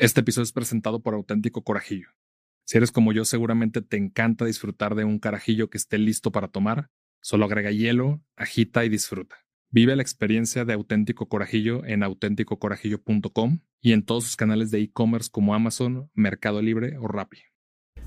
Este episodio es presentado por Auténtico Corajillo. Si eres como yo, seguramente te encanta disfrutar de un carajillo que esté listo para tomar. Solo agrega hielo, agita y disfruta. Vive la experiencia de Auténtico Corajillo en auténticocorajillo.com y en todos sus canales de e-commerce como Amazon, Mercado Libre o Rappi.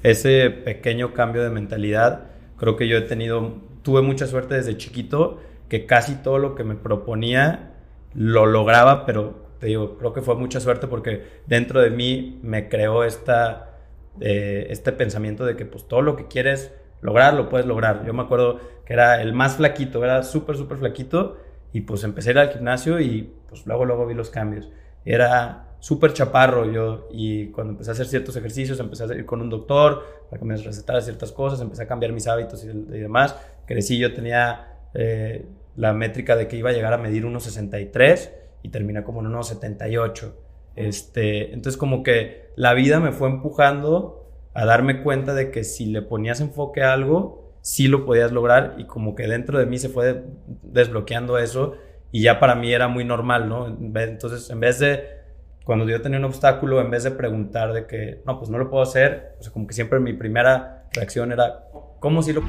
Ese pequeño cambio de mentalidad, creo que yo he tenido, tuve mucha suerte desde chiquito, que casi todo lo que me proponía lo lograba, pero te digo, creo que fue mucha suerte porque dentro de mí me creó esta, eh, este pensamiento de que pues todo lo que quieres lograr, lo puedes lograr. Yo me acuerdo que era el más flaquito, era súper, súper flaquito y pues empecé a ir al gimnasio y pues luego, luego vi los cambios. Era súper chaparro yo y cuando empecé a hacer ciertos ejercicios, empecé a ir con un doctor para que me recetara ciertas cosas, empecé a cambiar mis hábitos y, demás. Crecí, yo tenía eh, la métrica de que iba a llegar a medir 1,63 y termina como en unos 78. Este, entonces como que la vida me fue empujando a darme cuenta de que si le ponías enfoque a algo, sí lo podías lograr y como que dentro de mí se fue desbloqueando eso y ya para mí era muy normal, ¿no? Entonces en vez de, cuando yo tenía un obstáculo, en vez de preguntar de que, no, pues no lo puedo hacer, o sea, como que siempre mi primera reacción era, ¿cómo si lo...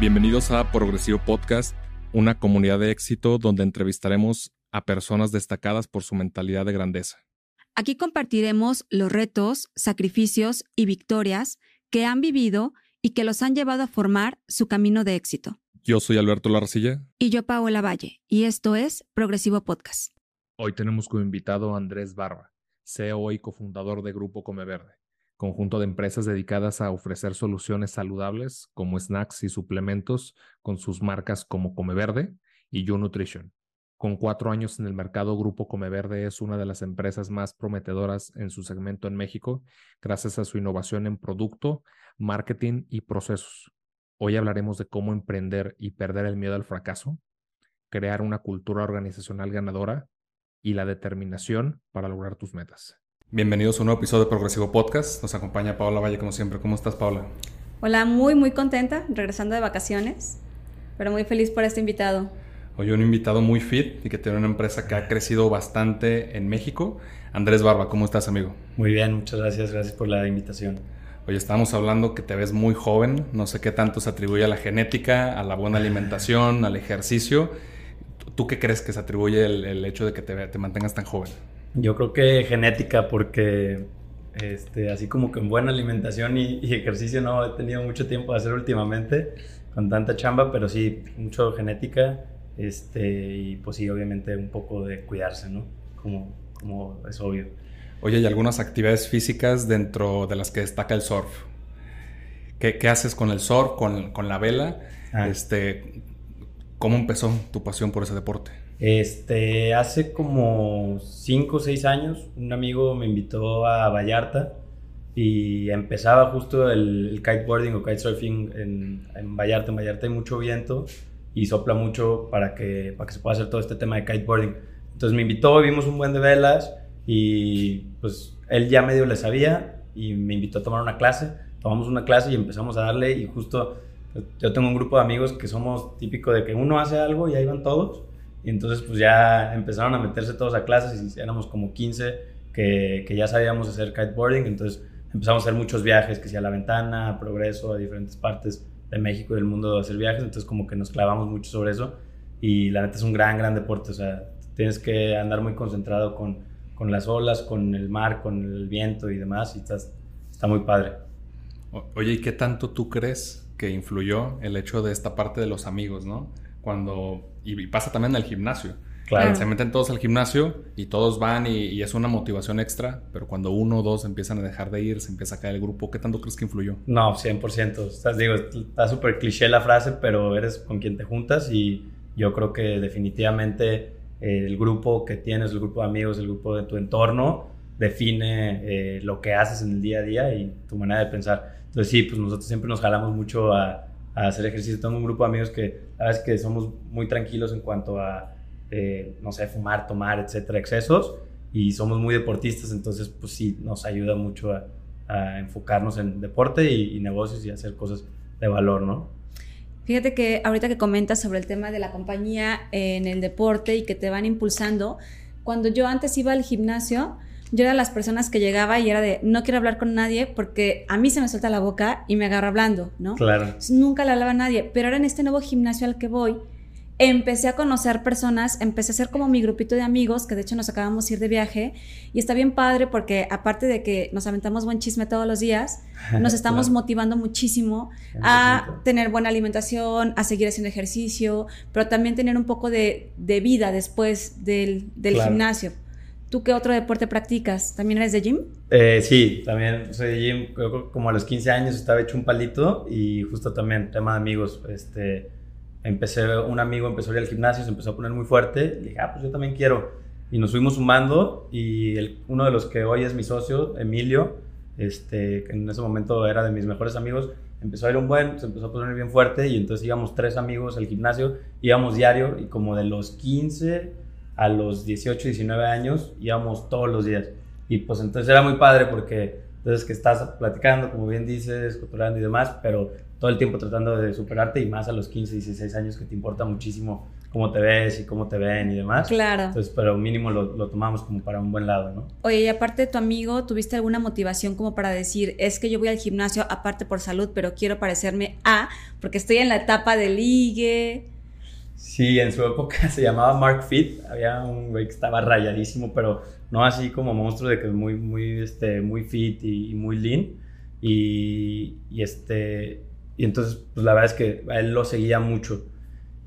Bienvenidos a Progresivo Podcast, una comunidad de éxito donde entrevistaremos a personas destacadas por su mentalidad de grandeza. Aquí compartiremos los retos, sacrificios y victorias que han vivido y que los han llevado a formar su camino de éxito. Yo soy Alberto Larcilla. Y yo Paola Valle, y esto es Progresivo Podcast. Hoy tenemos como invitado a Andrés Barba, CEO y cofundador de Grupo Come Verde conjunto de empresas dedicadas a ofrecer soluciones saludables como snacks y suplementos con sus marcas como Come Verde y You Nutrition. Con cuatro años en el mercado, Grupo Come Verde es una de las empresas más prometedoras en su segmento en México, gracias a su innovación en producto, marketing y procesos. Hoy hablaremos de cómo emprender y perder el miedo al fracaso, crear una cultura organizacional ganadora y la determinación para lograr tus metas. Bienvenidos a un nuevo episodio de Progresivo Podcast. Nos acompaña Paola Valle como siempre. ¿Cómo estás, Paola? Hola, muy, muy contenta, regresando de vacaciones, pero muy feliz por este invitado. Hoy un invitado muy fit y que tiene una empresa que ha crecido bastante en México. Andrés Barba, ¿cómo estás, amigo? Muy bien, muchas gracias. Gracias por la invitación. Oye, estábamos hablando que te ves muy joven. No sé qué tanto se atribuye a la genética, a la buena alimentación, al ejercicio. ¿Tú qué crees que se atribuye el, hecho de que te, te mantengas tan joven? Yo creo que genética, porque este, así como que en buena alimentación y, ejercicio no he tenido mucho tiempo de hacer últimamente con tanta chamba, pero sí, mucho genética este, y pues sí, obviamente un poco de cuidarse, ¿no? Como, como es obvio. Oye, ¿y algunas actividades físicas dentro de las que destaca el surf? ¿Qué, qué haces con el surf, con, con la vela? Ah. Este, ¿Cómo empezó tu pasión por ese deporte? Este, hace como 5 o 6 años, un amigo me invitó a Vallarta y empezaba justo el, kiteboarding o kitesurfing en, en Vallarta. En Vallarta hay mucho viento y sopla mucho para que, para que se pueda hacer todo este tema de kiteboarding. Entonces me invitó, vimos un buen de velas y pues él ya medio le sabía y me invitó a tomar una clase. Tomamos una clase y empezamos a darle y justo yo tengo un grupo de amigos que somos típico de que uno hace algo y ahí van todos y entonces pues ya empezaron a meterse todos a clases y éramos como 15 que, que ya sabíamos hacer kiteboarding, entonces empezamos a hacer muchos viajes, que sea a La Ventana, Progreso, a diferentes partes de México y del mundo a hacer viajes, entonces como que nos clavamos mucho sobre eso. Y la neta es un gran, gran deporte, o sea, tienes que andar muy concentrado con, con las olas, con el mar, con el viento y demás. Y estás, está muy padre. Oye, ¿y qué tanto tú crees que influyó el hecho de esta parte de los amigos, no? Cuando y pasa también en el gimnasio. Claro. Se meten todos al gimnasio y todos van y, es una motivación extra, pero cuando uno o dos empiezan a dejar de ir, se empieza a caer el grupo, ¿qué tanto crees que influyó? No, 100%. Estás, digo, está súper cliché la frase, pero eres con quien te juntas y yo creo que definitivamente eh, el grupo que tienes, el grupo de amigos, el grupo de tu entorno, define eh, lo que haces en el día a día y tu manera de pensar. Entonces sí, pues nosotros siempre nos jalamos mucho a a hacer ejercicio. Tengo un grupo de amigos que, sabes que somos muy tranquilos en cuanto a, eh, no sé, fumar, tomar, etcétera, excesos. Y somos muy deportistas, entonces, pues sí, nos ayuda mucho a, enfocarnos en deporte y, negocios y hacer cosas de valor, ¿no? Fíjate que ahorita que comentas sobre el tema de la compañía en el deporte y que te van impulsando, cuando yo antes iba al gimnasio, yo era las personas que llegaba y era de no quiero hablar con nadie porque a mí se me suelta la boca y me agarra hablando, ¿no? Claro. nunca le hablaba a nadie, pero ahora en este nuevo gimnasio al que voy, empecé a conocer personas, empecé a ser como mi grupito de amigos, que de hecho nos acabamos de ir de viaje, y está bien padre porque aparte de que nos aventamos buen chisme todos los días, nos estamos motivando muchísimo a tener buena alimentación, a seguir haciendo ejercicio, pero también tener un poco de, vida después del, gimnasio. ¿Tú qué otro deporte practicas? ¿También eres de gym? Eh, sí, también soy de gym. Como a los 15 años estaba hecho un palito y justo también tema de amigos. Este, empecé, un amigo empezó a ir al gimnasio, se empezó a poner muy fuerte, y dije, ah, pues yo también quiero. Y nos fuimos sumando y el, uno de los que hoy es mi socio, Emilio, este, que en ese momento era de mis mejores amigos, empezó a ir un buen, se empezó a poner bien fuerte y entonces íbamos tres amigos al gimnasio, íbamos diario y como de los 15 a los 18, 19 años íbamos todos los días. Y pues entonces era muy padre porque entonces que estás platicando, como bien dices, culturando y demás, pero todo el tiempo tratando de superarte y más a los 15, 16 años que te importa muchísimo cómo te ves y cómo te ven y demás. Claro. Entonces, pero mínimo lo, lo, tomamos como para un buen lado, ¿no? Oye, y aparte de tu amigo, ¿tuviste alguna motivación como para decir, es que yo voy al gimnasio aparte por salud, pero quiero parecerme a, porque estoy en la etapa de ligue? Sí, en su época se llamaba Mark Fit, había un güey que estaba rayadísimo, pero no así como monstruo de que es muy, muy, este, muy fit y, muy lean. Y, este, y entonces, pues la verdad es que él lo seguía mucho.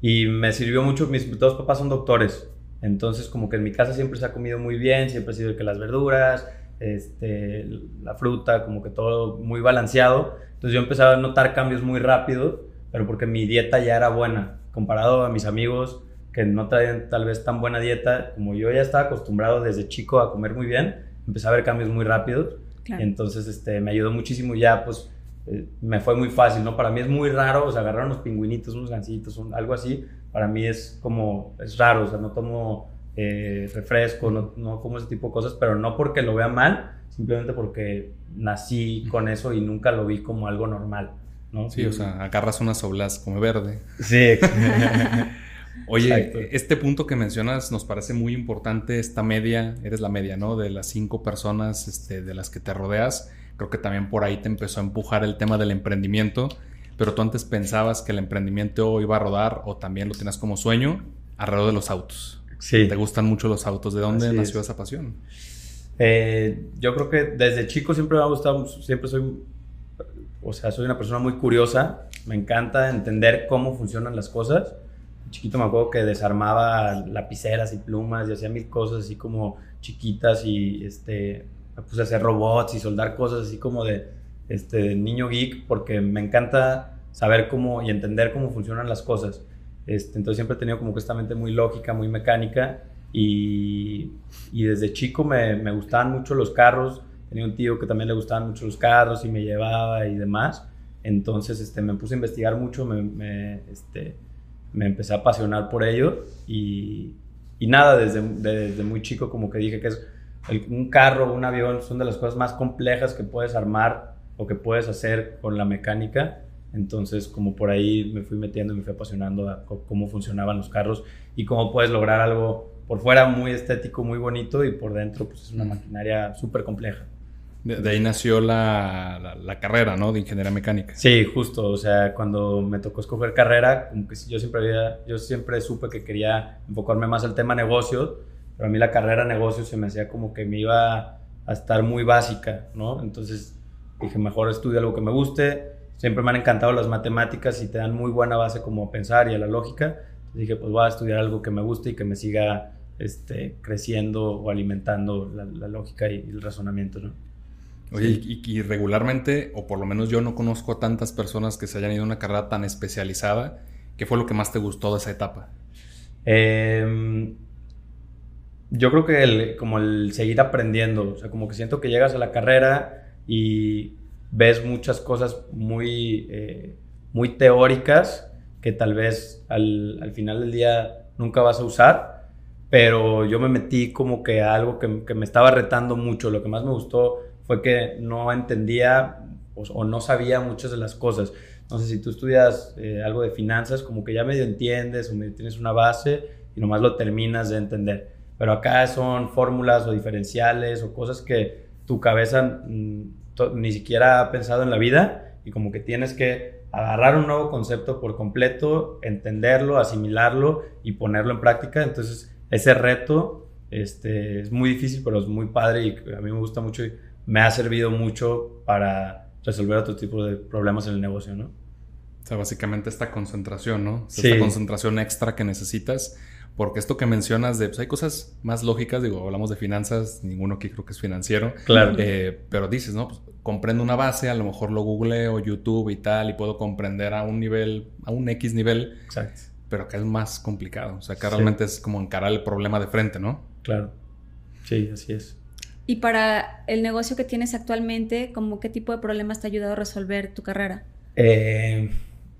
Y me sirvió mucho, mis dos papás son doctores. Entonces, como que en mi casa siempre se ha comido muy bien, siempre ha sido que las verduras, este, la fruta, como que todo muy balanceado. Entonces yo empezaba a notar cambios muy rápido, pero porque mi dieta ya era buena, comparado a mis amigos que no traían tal vez tan buena dieta, como yo ya estaba acostumbrado desde chico a comer muy bien, empecé a ver cambios muy rápidos. Entonces este, me ayudó muchísimo ya, pues eh, me fue muy fácil, ¿no? Para mí es muy raro, o sea, agarrar unos pingüinitos, unos gancitos, algo así, para mí es como, es raro, o sea, no tomo eh, refresco, no, no, como ese tipo de cosas, pero no porque lo vea mal, simplemente porque nací con eso y nunca lo vi como algo normal, ¿no? Sí, o sea, agarras unas oblas como verde. Sí. Oye, este punto que mencionas nos parece muy importante, esta media, eres la media, ¿no? De las cinco personas este, de las que te rodeas Creo que también por ahí te empezó a empujar el tema del emprendimiento, pero tú antes pensabas que el emprendimiento iba a rodar o también lo tenías como sueño alrededor de los autos. Sí. ¿Te gustan mucho los autos? ¿De dónde nació esa pasión? Eh, yo creo que desde chico siempre me ha gustado, siempre soy, o sea, soy una persona muy curiosa, me encanta entender cómo funcionan las cosas. Chiquito me acuerdo que desarmaba lapiceras y plumas y hacía mil cosas así como chiquitas y este, me puse a hacer robots y soldar cosas así como de este, niño geek porque me encanta saber cómo y entender cómo funcionan las cosas. Este, entonces siempre he tenido como que esta mente muy lógica, muy mecánica y, y desde chico me, me, gustaban mucho los carros. Tenía un tío que también le gustaban mucho los carros y me llevaba y demás. Entonces este, me puse a investigar mucho, me, me, este, me empecé a apasionar por ello y, y nada, desde, desde muy chico como que dije que es un carro, un avión, son de las cosas más complejas que puedes armar o que puedes hacer con la mecánica. Entonces, como por ahí me fui metiendo y me fui apasionando a cómo funcionaban los carros y cómo puedes lograr algo por fuera muy estético, muy bonito y por dentro pues es una maquinaria súper compleja. De, ahí nació la, la, carrera, ¿no? De ingeniería mecánica. Sí, justo. O sea, cuando me tocó escoger carrera, como que yo siempre había, yo siempre supe que quería enfocarme más al tema negocios para mí la carrera negocio se me hacía como que me iba a estar muy básica, ¿no? Entonces dije, mejor estudio algo que me guste. Siempre me han encantado las matemáticas y te dan muy buena base como a pensar y a la lógica. dije, pues voy a estudiar algo que me guste y que me siga este, creciendo o alimentando la, lógica y, el razonamiento, ¿no? Oye, y, y, regularmente, o por lo menos yo no conozco a tantas personas que se hayan ido a una carrera tan especializada. ¿Qué fue lo que más te gustó de esa etapa? Eh, yo creo que el, como el seguir aprendiendo, o sea, como que siento que llegas a la carrera y ves muchas cosas muy, eh, muy teóricas que tal vez al, al, final del día nunca vas a usar, pero yo me metí como que a algo que, que me estaba retando mucho. Lo que más me gustó fue que no entendía o, no sabía muchas de las cosas. Sé si tú estudias eh, algo de finanzas, como que ya medio entiendes o medio tienes una base y nomás lo terminas de entender. Pero acá son fórmulas o diferenciales o cosas que tu cabeza mm, ni siquiera ha pensado en la vida y como que tienes que agarrar un nuevo concepto por completo, entenderlo, asimilarlo y ponerlo en práctica. Entonces, ese reto este, es muy difícil, pero es muy padre y a mí me gusta mucho me ha servido mucho para resolver otro tipo de problemas en el negocio, ¿no? O sea, básicamente esta concentración, ¿no? Esta concentración extra que necesitas porque esto que mencionas de, pues hay cosas más lógicas, digo, hablamos de finanzas, ninguno aquí creo que es financiero. Claro. Eh, pero dices, ¿no? Pues comprendo una base, a lo mejor lo googleo, YouTube y tal, y puedo comprender a un nivel, a un X nivel. Exacto. Pero acá es más complicado. O sea, acá realmente es como encarar el problema de frente, ¿no? Claro. Sí, así es. Y para el negocio que tienes actualmente, ¿cómo qué tipo de problemas te ha ayudado a resolver tu carrera? Eh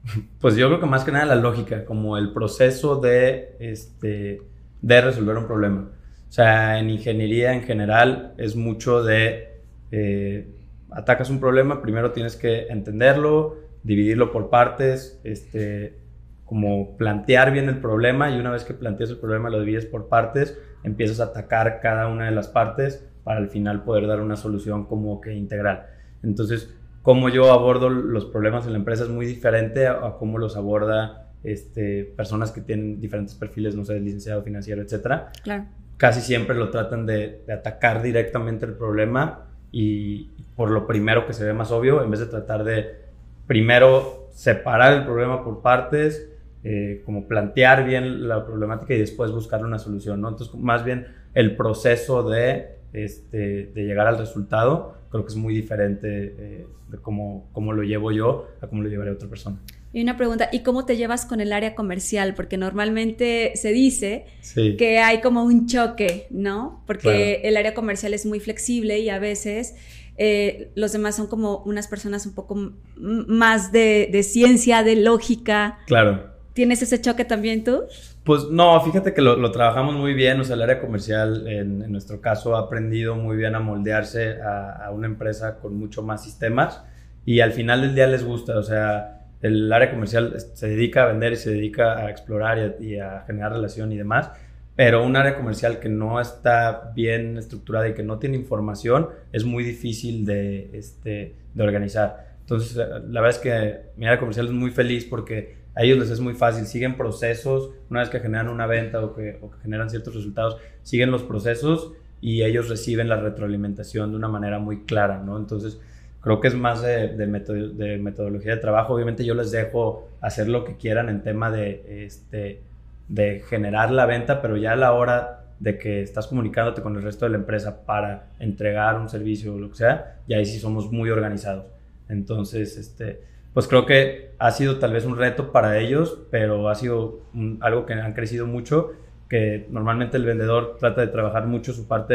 pues yo creo que más que nada la lógica, como el proceso de, este, de resolver un problema. O sea, en ingeniería en general es mucho de, eh, atacas un problema, primero tienes que entenderlo, dividirlo por partes, este, como plantear bien el problema y una vez que planteas el problema lo divides por partes, empiezas a atacar cada una de las partes para al final poder dar una solución como que integral. Entonces, cómo yo abordo los problemas en la empresa es muy diferente a, cómo los aborda este, personas que tienen diferentes perfiles, no sé, licenciado financiero, etcétera. Claro. Casi siempre lo tratan de, atacar directamente el problema y por lo primero que se ve más obvio, en vez de tratar de primero separar el problema por partes, eh, como plantear bien la problemática y después buscar una solución, ¿no? Entonces, más bien el proceso de, este, de llegar al resultado creo que es muy diferente eh, de cómo, cómo lo llevo yo a cómo lo llevaré otra persona. Y una pregunta, ¿y cómo te llevas con el área comercial? Porque normalmente se dice que hay como un choque, ¿no? Porque el área comercial es muy flexible y a veces eh, los demás son como unas personas un poco más de, de ciencia, de lógica. Claro. ¿Tienes ese choque también tú? Pues no, fíjate que lo, trabajamos muy bien, o sea, el área comercial en, nuestro caso ha aprendido muy bien a moldearse a, una empresa con mucho más sistemas y al final del día les gusta, o sea, el área comercial se dedica a vender y se dedica a explorar y a, generar relación y demás, pero un área comercial que no está bien estructurada y que no tiene información es muy difícil de, este, de organizar. Entonces, la verdad es que mi área comercial es muy feliz porque a ellos les es muy fácil, siguen procesos, una vez que generan una venta o que, generan ciertos resultados, siguen los procesos y ellos reciben la retroalimentación de una manera muy clara, ¿no? Entonces, creo que es más de, de, metodología de trabajo. Obviamente yo les dejo hacer lo que quieran en tema de, este, de generar la venta, pero ya a la hora de que estás comunicándote con el resto de la empresa para entregar un servicio o lo que sea, ya ahí sí somos muy organizados. Entonces, este, pues creo que ha sido tal vez un reto para ellos, pero ha sido algo que han crecido mucho, que normalmente el vendedor trata de trabajar mucho su parte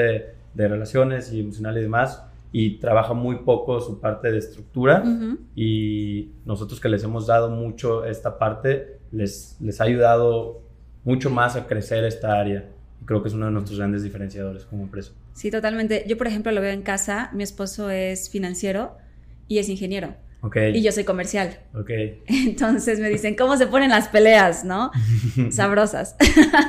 de, relaciones y emocional y demás, y trabaja muy poco su parte de estructura, y nosotros que les hemos dado mucho esta parte, les, les ha ayudado mucho más a crecer esta área. Creo que es uno de nuestros grandes diferenciadores como empresa. Sí, totalmente. Yo, por ejemplo, lo veo en casa. Mi esposo es financiero y es ingeniero. Y yo soy comercial. Entonces me dicen, ¿cómo se ponen las peleas, no? Sabrosas.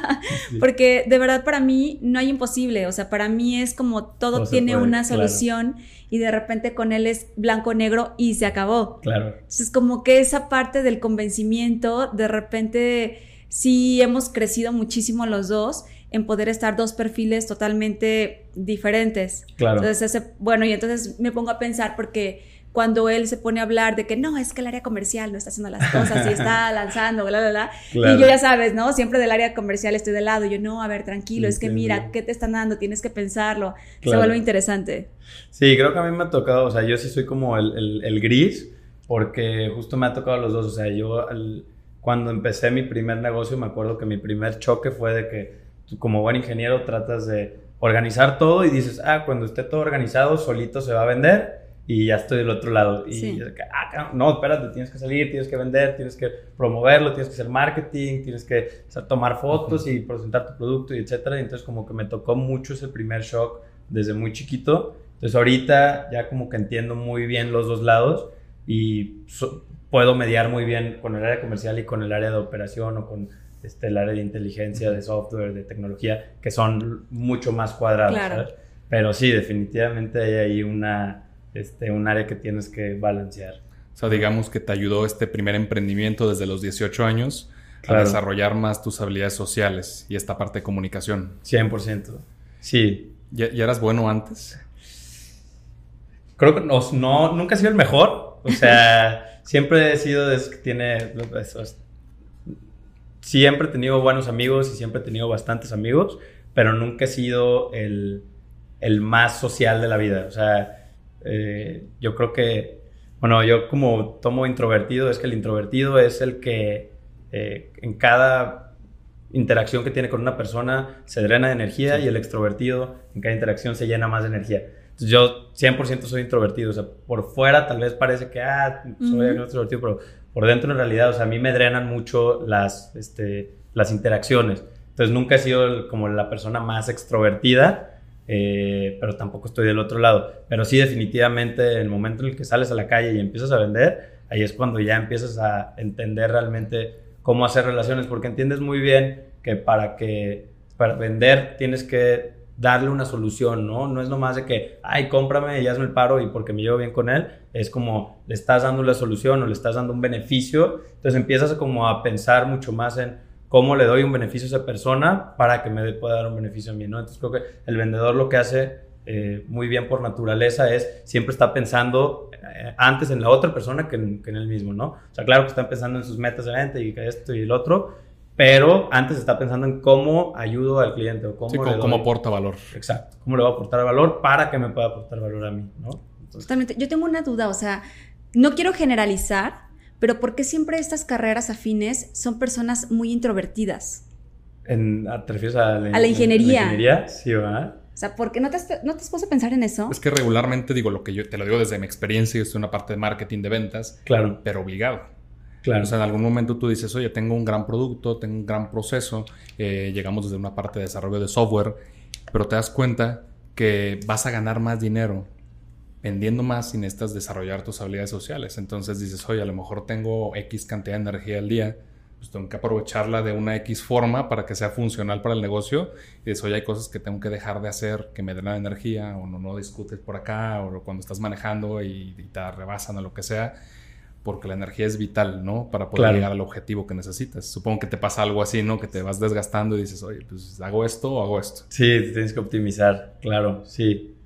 Porque de verdad para mí no hay imposible. O sea, para mí es como todo, tiene una solución y de repente con él es blanco-negro y se acabó. Claro. Entonces, como que esa parte del convencimiento, de repente sí hemos crecido muchísimo los dos en poder estar dos perfiles totalmente diferentes. Claro. Entonces, ese, bueno, y entonces me pongo a pensar porque cuando él se pone a hablar de que no, es que el área comercial no está haciendo las cosas y está lanzando, bla, bla, bla. Y yo ya sabes, ¿no? Siempre del área comercial estoy de lado. Yo, no, a ver, tranquilo, es que mira, ¿qué te están dando? Tienes que pensarlo. Se vuelve interesante. Sí, creo que a mí me ha tocado, o sea, yo sí soy como el, el, gris, porque justo me ha tocado los dos. O sea, yo cuando empecé mi primer negocio, me acuerdo que mi primer choque fue de que tú, como buen ingeniero tratas de organizar todo y dices, ah, cuando esté todo organizado, solito se va a vender y ya estoy del otro lado. Y ah, no, espérate, tienes que salir, tienes que vender, tienes que promoverlo, tienes que hacer marketing, tienes que tomar fotos y presentar tu producto y etcétera. Y entonces como que me tocó mucho ese primer shock desde muy chiquito. Entonces ahorita ya como que entiendo muy bien los dos lados y puedo mediar muy bien con el área comercial y con el área de operación o con este, el área de inteligencia, de software, de tecnología, que son mucho más cuadrados. ¿sabes? Pero sí, definitivamente hay ahí una, este, un área que tienes que balancear. O sea, digamos que te ayudó este primer emprendimiento desde los 18 años a desarrollar más tus habilidades sociales y esta parte de comunicación. 100%. Sí. ¿Ya, eras bueno antes? Creo que no, no, nunca he sido el mejor. O sea, siempre he sido de que tiene... siempre he tenido buenos amigos y siempre he tenido bastantes amigos, pero nunca he sido el, el más social de la vida. O sea, eh, yo creo que, bueno, yo como tomo introvertido, es que el introvertido es el que eh, en cada interacción que tiene con una persona se drena de energía y el extrovertido en cada interacción se llena más de energía. Entonces yo 100% soy introvertido, o sea, por fuera tal vez parece que, ah, soy extrovertido, pero por dentro en realidad, o sea, a mí me drenan mucho las, este, las interacciones. Entonces nunca he sido como la persona más extrovertida, eh, pero tampoco estoy del otro lado. Pero sí, definitivamente, el momento en el que sales a la calle y empiezas a vender, ahí es cuando ya empiezas a entender realmente cómo hacer relaciones, porque entiendes muy bien que para que para vender tienes que darle una solución, ¿no? No es nomás de que, ay, cómprame y hazme el paro y porque me llevo bien con él, es como le estás dando la solución o le estás dando un beneficio, entonces empiezas como a pensar mucho más en cómo le doy un beneficio a esa persona para que me pueda dar un beneficio a mí, ¿no? Entonces creo que el vendedor lo que hace eh, muy bien por naturaleza es siempre está pensando eh, antes en la otra persona que en, que en, él mismo, ¿no? O sea, claro que está pensando en sus metas de venta y que esto y el otro, pero antes está pensando en cómo ayudo al cliente o cómo, sí, cómo, aporta valor. Exacto, cómo le va a aportar valor para que me pueda aportar valor a mí, ¿no? Totalmente. Yo tengo una duda, o sea, no quiero generalizar, pero ¿por qué siempre estas carreras afines son personas muy introvertidas? En, ¿Te refieres a la, ingeniería? ingeniería? Sí, ¿verdad? O sea, ¿por qué no te, no te has puesto a pensar en eso? Es que regularmente digo lo que yo te lo digo desde mi experiencia, yo estoy en una parte de marketing de ventas, claro. pero obligado. Claro. O sea, en algún momento tú dices, oye, tengo un gran producto, tengo un gran proceso, eh, llegamos desde una parte de desarrollo de software, pero te das cuenta que vas a ganar más dinero vendiendo más y necesitas desarrollar tus habilidades sociales. Entonces dices, oye, a lo mejor tengo X cantidad de energía al día, pues tengo que aprovecharla de una X forma para que sea funcional para el negocio. Y dices, oye, hay cosas que tengo que dejar de hacer que me den energía, o no, no discutes por acá, o cuando estás manejando y, te rebasan o lo que sea, porque la energía es vital, ¿no? Para poder llegar al objetivo que necesitas. Supongo que te pasa algo así, ¿no? Que te vas desgastando y dices, oye, pues hago esto o hago esto. Sí, tienes que optimizar, claro, sí.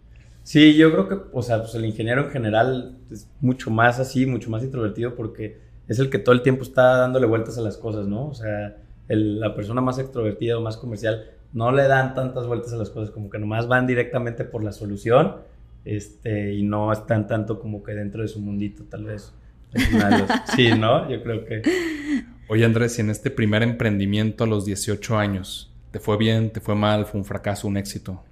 Sí, yo creo que, o sea, pues el ingeniero en general es mucho más así, mucho más introvertido porque es el que todo el tiempo está dándole vueltas a las cosas, ¿no? O sea, la persona más extrovertida o más comercial no le dan tantas vueltas a las cosas, como que nomás van directamente por la solución este, y no están tanto como que dentro de su mundito, tal vez. Sí, ¿no? Yo creo que... Oye, Andrés, y en este primer emprendimiento a los 18 años, ¿te fue bien, te fue mal, fue un fracaso, un éxito?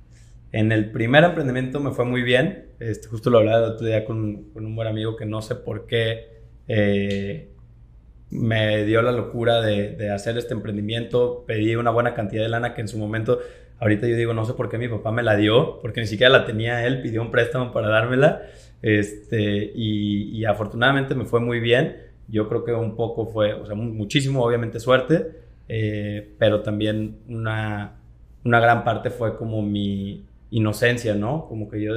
En el primer emprendimiento me fue muy bien. Este, justo lo hablaba el otro día con, con, un buen amigo que no sé por qué eh, me dio la locura de, de, hacer este emprendimiento. Pedí una buena cantidad de lana que en su momento, ahorita yo digo, no sé por qué mi papá me la dio, porque ni siquiera la tenía él, pidió un préstamo para dármela. Este, y, y afortunadamente me fue muy bien. Yo creo que un poco fue, o sea, muchísimo obviamente suerte, eh, pero también una, una gran parte fue como mi, inocencia, ¿no? Como que yo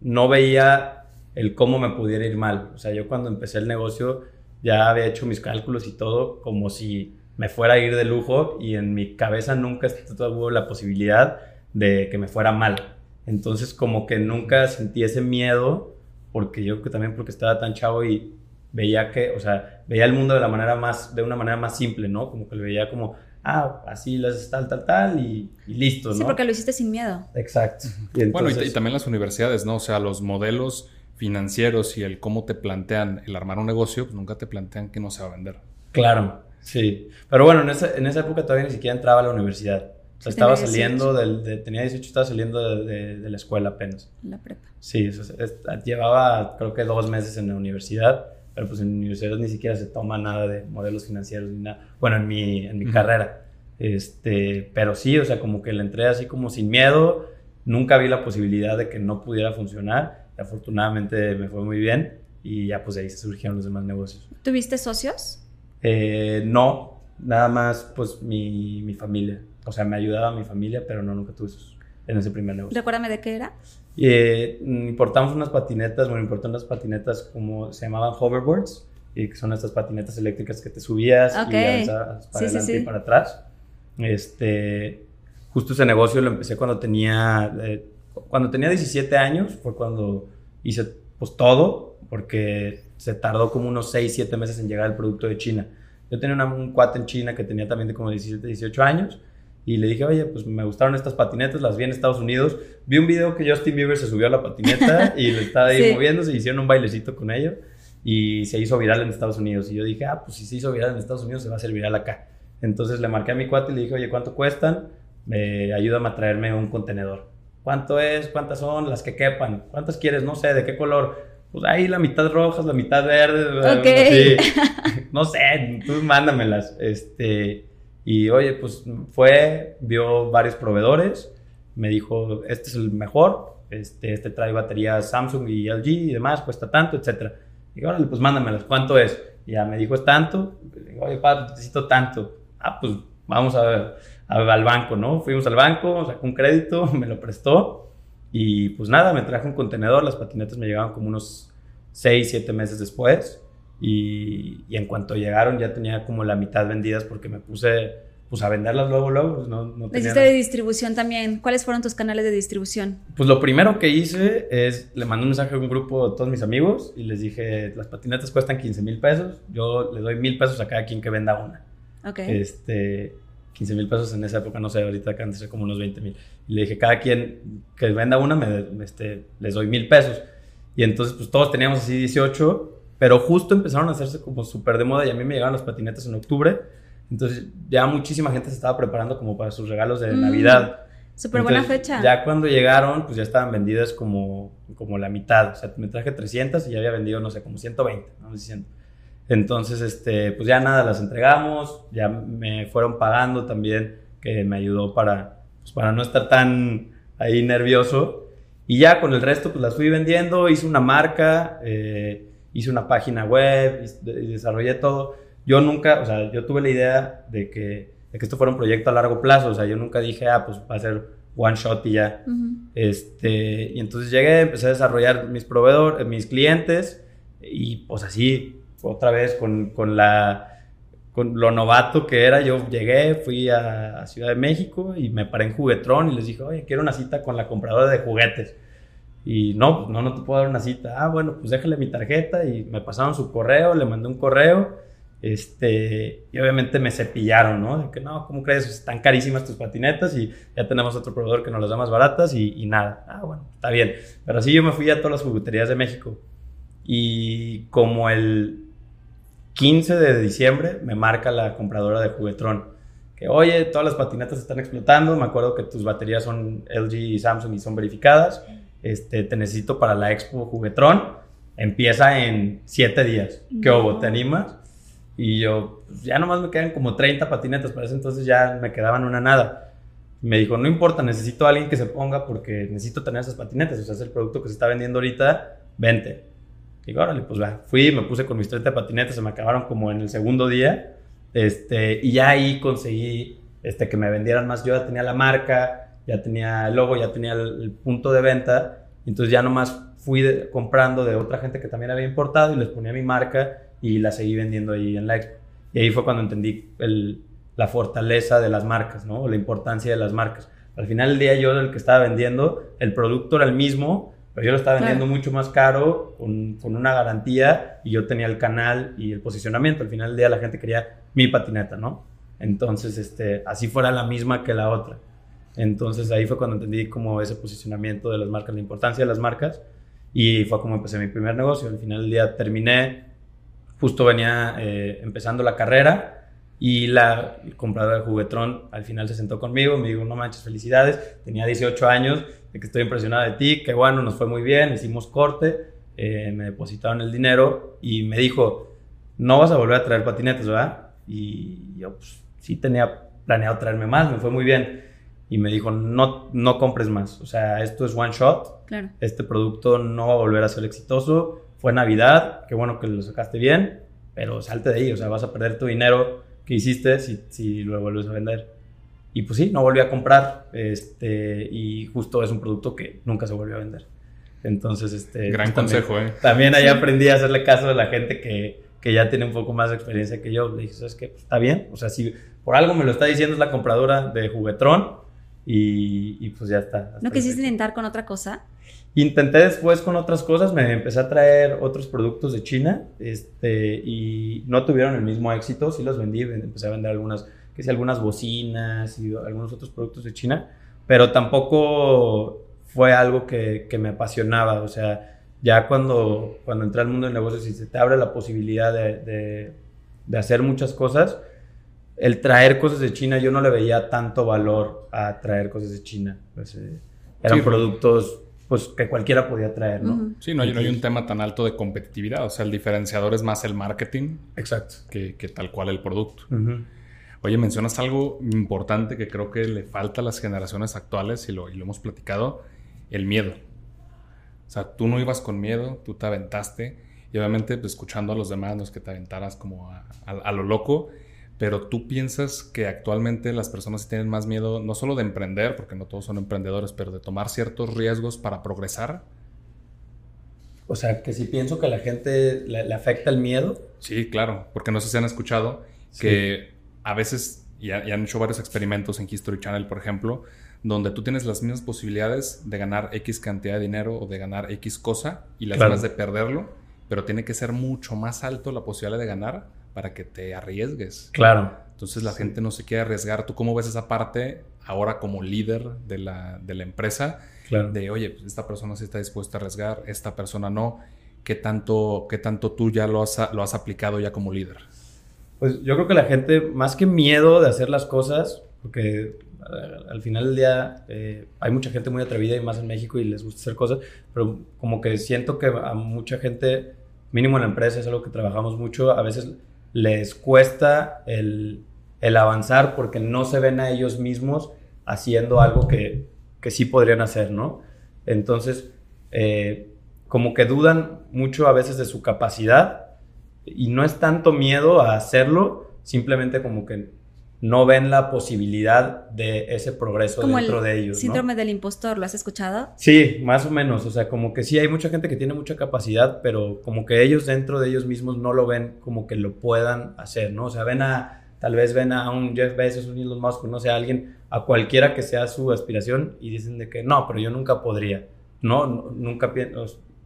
no veía el cómo me pudiera ir mal. O sea, yo cuando empecé el negocio ya había hecho mis cálculos y todo como si me fuera a ir de lujo y en mi cabeza nunca tuvo la posibilidad de que me fuera mal. Entonces como que nunca sentí ese miedo porque yo también porque estaba tan chavo y veía que, o sea, veía el mundo de la manera más de una manera más simple, ¿no? Como que lo veía como ah, así las tal, tal, tal y, listo, ¿no? Sí, porque lo hiciste sin miedo. Exacto. Bueno, y, también las universidades, ¿no? O sea, los modelos financieros y el cómo te plantean el armar un negocio, pues nunca te plantean que no se va a vender. Claro, sí. Pero bueno, en esa, en esa época todavía ni siquiera entraba a la universidad. O sea, estaba saliendo del, de, tenía 18, estaba saliendo de, de, la escuela apenas. La prepa. Sí, llevaba creo que dos meses en la universidad pero pues en universidades ni siquiera se toma nada de modelos financieros ni nada. Bueno, en mi, en mi carrera. Este, pero sí, o sea, como que le entré así como sin miedo. Nunca vi la posibilidad de que no pudiera funcionar. Y afortunadamente me fue muy bien. y ya pues de ahí se surgieron los demás negocios. ¿Tuviste socios? Eh, no, nada más pues mi, mi, familia. O sea, me ayudaba mi familia, pero no, nunca tuve socios en ese primer negocio. Recuérdame de qué era. Eh, importamos unas patinetas, bueno, importamos unas patinetas como se llamaban hoverboards, y que son estas patinetas eléctricas que te subías y avanzabas para adelante y para atrás. Este, justo ese negocio lo empecé cuando tenía, eh, cuando tenía 17 años, fue cuando hice pues todo, porque se tardó como unos 6, 7 meses en llegar el producto de China. Yo tenía un cuate en China que tenía también de como 17, 18 años y le dije, oye, pues me gustaron estas patinetas, las vi en Estados Unidos. Vi un video que Justin Bieber se subió a la patineta y le estaba ahí moviéndose, hicieron un bailecito con ello y se hizo viral en Estados Unidos. Y yo dije, ah, pues si se hizo viral en Estados Unidos, se va a hacer viral acá. Entonces le marqué a mi cuate y le dije, oye, ¿cuánto cuestan? Me ayúdame a traerme un contenedor. ¿Cuánto es? ¿Cuántas son? Las que quepan. ¿Cuántas quieres? No sé, ¿de qué color? Pues ahí la mitad rojas, la mitad verde. Ok. No sé, tú mándamelas. Este, y oye, pues fue, vio varios proveedores, me dijo, este es el mejor, este, este trae baterías Samsung y LG y demás, cuesta tanto, etc. Y órale, pues mándamelas, ¿cuánto es? Y ya me dijo, es tanto. Digo, oye, padre, necesito tanto. Ah, pues vamos a, al banco, ¿no? Fuimos al banco, sacó un crédito, me lo prestó. Y pues nada, me traje un contenedor, las patinetas me llegaban como unos 6, 7 meses después. Y, en cuanto llegaron ya tenía como la mitad vendidas porque me puse pues a venderlas luego, luego. Pues no, no de distribución también. ¿Cuáles fueron tus canales de distribución? Pues lo primero que hice es, le mandé un mensaje a un grupo de todos mis amigos y les dije, las patinetas cuestan 15 mil pesos, yo le doy mil pesos a cada quien que venda una. Ok. Este, 15 mil pesos en esa época, no sé, ahorita acá antes como unos 20 mil. Y le dije, cada quien que venda una, me, este, les doy mil pesos. Y entonces, pues todos teníamos así 18 pero justo empezaron a hacerse como súper de moda y a mí me llegaron las patinetas en octubre. Entonces ya muchísima gente se estaba preparando como para sus regalos de mm, Navidad. Súper buena fecha. Ya cuando llegaron, pues ya estaban vendidas como, como la mitad. O sea, me traje 300 y ya había vendido, no sé, como 120, vamos diciendo. Entonces, este, pues ya nada, las entregamos, ya me fueron pagando también, que me ayudó para, pues para no estar tan ahí nervioso. Y ya con el resto, pues las fui vendiendo, hice una marca, eh, hice una página web y desarrollé todo. Yo nunca, o sea, yo tuve la idea de que, de que esto fuera un proyecto a largo plazo, o sea, yo nunca dije, ah, pues va a ser one shot y ya. este, y entonces llegué, empecé a desarrollar mis proveedores, mis clientes y pues así, otra vez con, con la con lo novato que era, yo llegué, fui a, a, Ciudad de México y me paré en Juguetrón y les dije, oye, quiero una cita con la compradora de juguetes. Y no, no, no te puedo dar una cita. Ah, bueno, pues déjale mi tarjeta y me pasaron su correo, le mandé un correo. Este, y obviamente me cepillaron, ¿no? De que no, ¿cómo crees? Están carísimas tus patinetas y ya tenemos otro proveedor que nos las da más baratas y, y nada. Ah, bueno, está bien. Pero así yo me fui a todas las jugueterías de México. Y como el 15 de diciembre me marca la compradora de Juguetrón que, oye, todas las patinetas están explotando. Me acuerdo que tus baterías son LG y Samsung y son verificadas este, te necesito para la Expo Juguetrón, empieza en siete días. ¿Qué hubo? ¿Te animas? Y yo, pues, ya nomás me quedan como 30 patinetas, para eso entonces ya me quedaban una nada. Me dijo, no importa, necesito a alguien que se ponga porque necesito tener esas patinetas, o sea, es el producto que se está vendiendo ahorita, vente. Digo, órale, pues va. Fui, me puse con mis 30 patinetas, se me acabaron como en el segundo día. Este, y ya ahí conseguí este, que me vendieran más. Yo ya tenía la marca, ya tenía el logo, ya tenía el, punto de venta, entonces ya nomás fui comprando de otra gente que también había importado y les ponía mi marca y la seguí vendiendo ahí en la expo. Y ahí fue cuando entendí la fortaleza de las marcas, ¿no? La importancia de las marcas. Al final del día yo era el que estaba vendiendo, el producto era el mismo, pero yo lo estaba vendiendo mucho más caro, con, con, una garantía, y yo tenía el canal y el posicionamiento. Al final del día la gente quería mi patineta, ¿no? Entonces, este, así fuera la misma que la otra. Entonces ahí fue cuando entendí como ese posicionamiento de las marcas, la importancia de las marcas y fue como empecé mi primer negocio. Al final del día terminé, justo venía eh, empezando la carrera y la compradora de juguetrón al final se sentó conmigo, me dijo, no manches, felicidades, tenía 18 años, de que estoy impresionada de ti, que bueno, nos fue muy bien, hicimos corte, eh, me depositaron el dinero y me dijo, no vas a volver a traer patinetes, ¿verdad? Y yo pues sí tenía planeado traerme más, me fue muy bien y me dijo, no, no compres más, o sea, esto es one shot, claro. este producto no va a volver a ser exitoso, fue Navidad, qué bueno que lo sacaste bien, pero salte de ahí, o sea, vas a perder tu dinero que hiciste si, si lo vuelves a vender. Y pues sí, no volví a comprar, este, y justo es un producto que nunca se volvió a vender. Entonces, este... Gran pues consejo, también, ¿eh? También ahí aprendí a hacerle caso a la gente que, que ya tiene un poco más de experiencia que yo. Le dije, ¿sabes qué? Pues, está bien, o sea, si por algo me lo está diciendo es la compradora de Juguetrón, y, y pues ya está. ¿No quisiste intentar con otra cosa? Intenté después con otras cosas, me empecé a traer otros productos de China este, y no tuvieron el mismo éxito, sí los vendí, empecé a vender algunas, que sí, algunas bocinas y algunos otros productos de China, pero tampoco fue algo que, que me apasionaba, o sea, ya cuando, cuando entré al mundo del negocio, si se te abre la posibilidad de, de, de hacer muchas cosas, el traer cosas de China, yo no le veía tanto valor a traer cosas de China. Pues, eh, eran Sí, productos pues, que cualquiera podía traer, ¿no? Sí, no hay, no hay un tema tan alto de competitividad. O sea, el diferenciador es más el marketing Exacto. que, que tal cual el producto. Oye, mencionas algo importante que creo que le falta a las generaciones actuales y lo, y lo hemos platicado, el miedo. O sea, tú no ibas con miedo, tú te aventaste y obviamente pues, escuchando a los demás no es que te aventaras como a, a- a lo loco, pero tú piensas que actualmente las personas tienen más miedo no solo de emprender, porque no todos son emprendedores, pero de tomar ciertos riesgos para progresar. O sea, que si pienso que a la gente le, le afecta el miedo. Sí, claro, porque no sé si han escuchado Sí. que a veces, y, ha- y han hecho varios experimentos en History Channel, por ejemplo, donde tú tienes las mismas posibilidades de ganar X cantidad de dinero o de ganar X cosa y las Claro. ganas de perderlo, pero tiene que ser mucho más alto la posibilidad de ganar para que te arriesgues. Claro. Entonces la Sí. gente no se quiere arriesgar. ¿Tú cómo ves esa parte ahora como líder de la, de la empresa? Claro. de, oye, pues esta persona sí está dispuesta a arriesgar, esta persona no. ¿Qué tanto, qué tanto tú ya lo has, lo has aplicado ya como líder? Pues yo creo que la gente, más que miedo de hacer las cosas, porque al final del día eh, hay mucha gente muy atrevida y más en México y les gusta hacer cosas, pero como que siento que a mucha gente, mínimo en la empresa, es algo que trabajamos mucho, a veces les cuesta el, el avanzar porque no se ven a ellos mismos haciendo algo que, que sí podrían hacer, ¿no? Entonces, eh, como que dudan mucho a veces de su capacidad y no es tanto miedo a hacerlo, simplemente como que no ven la posibilidad de ese progreso Como dentro el de ellos. ¿no? síndrome del impostor, ¿lo has escuchado? Sí, más o menos. O sea, como que sí hay mucha gente que tiene mucha capacidad, pero como que ellos dentro de ellos mismos no lo ven como que lo puedan hacer, ¿no? O sea, ven a, tal vez ven a un Jeff Bezos, un Elon Musk, no sé, a alguien, a cualquiera que sea su aspiración y dicen de que no, pero yo nunca podría. No, no nunca pi-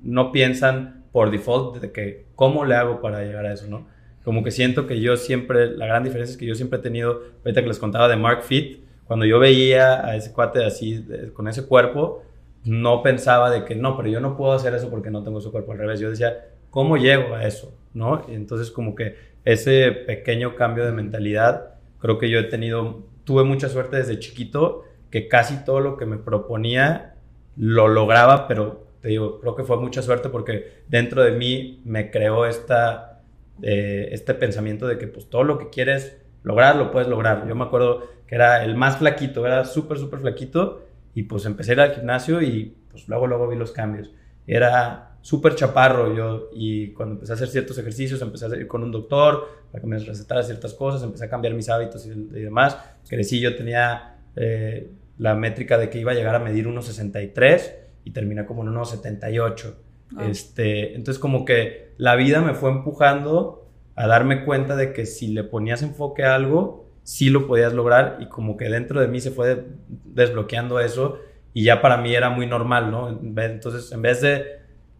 no piensan por default de que cómo le hago para llegar a eso, ¿no? Como que siento que yo siempre, la gran diferencia es que yo siempre he tenido, ahorita que les contaba de Mark Fit, cuando yo veía a ese cuate así, de- con ese cuerpo, no pensaba de que no, pero yo no puedo hacer eso porque no tengo su cuerpo al revés. Yo decía, ¿cómo llego a eso? ¿No? Y entonces como que ese pequeño cambio de mentalidad, creo que yo he tenido, tuve mucha suerte desde chiquito, que casi todo lo que me proponía lo lograba, pero te digo, creo que fue mucha suerte porque dentro de mí me creó esta, eh, este pensamiento de que pues todo lo que quieres lograr, lo puedes lograr. Yo me acuerdo que era el más flaquito, era súper, súper flaquito y pues empecé a ir al gimnasio y pues luego, luego vi los cambios. Era súper chaparro yo y cuando empecé a hacer ciertos ejercicios, empecé a ir con un doctor para que me recetara ciertas cosas, empecé a cambiar mis hábitos y, y demás. Crecí, yo tenía eh, la métrica de que iba a llegar a medir 1,63 y terminé como en 1,78. Wow. Este, entonces como que la vida me fue empujando a darme cuenta de que si le ponías enfoque a algo, sí lo podías lograr y como que dentro de mí se fue de- desbloqueando eso y ya para mí era muy normal, ¿no? Entonces, en vez de,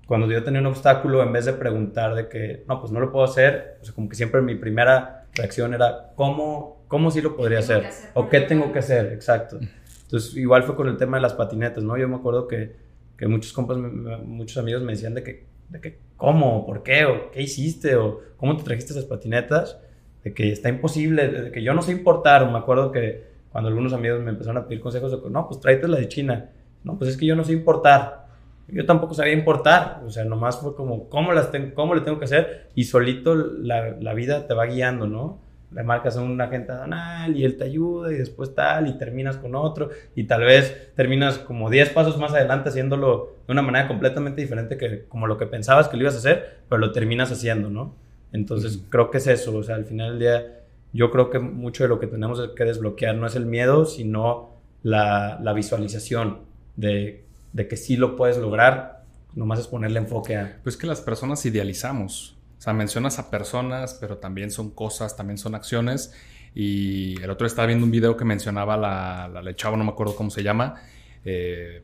cuando yo tenía un obstáculo, en vez de preguntar de que, no, pues no lo puedo hacer, o sea, como que siempre mi primera reacción era, ¿cómo, cómo sí lo podría hacer? hacer ¿O qué tengo que hacer? Exacto. Entonces, igual fue con el tema de las patinetas, ¿no? Yo me acuerdo que, que muchos compas, muchos amigos me decían de que, de que, ¿cómo? ¿Por qué? ¿O qué hiciste? ¿O cómo te trajiste esas patinetas? De que está imposible, de que yo no sé importar. Me acuerdo que cuando algunos amigos me empezaron a pedir consejos, de que, no, pues tráete la de China. No, pues es que yo no sé importar. Yo tampoco sabía importar. O sea, nomás fue como, ¿cómo, las tengo, cómo le tengo que hacer? Y solito la, la vida te va guiando, ¿no? Le marcas a un agente aduanal y él te ayuda y después tal y terminas con otro y tal vez terminas como 10 pasos más adelante haciéndolo de una manera completamente diferente que como lo que pensabas que lo ibas a hacer, pero lo terminas haciendo, ¿no? Entonces creo que es eso, o sea, al final del día yo creo que mucho de lo que tenemos que desbloquear no es el miedo, sino la, la visualización de, de que sí lo puedes lograr, nomás es ponerle enfoque a... Pues que las personas idealizamos o sea, mencionas a personas, pero también son cosas, también son acciones. Y el otro estaba viendo un video que mencionaba la, la lechava, no me acuerdo cómo se llama. Eh,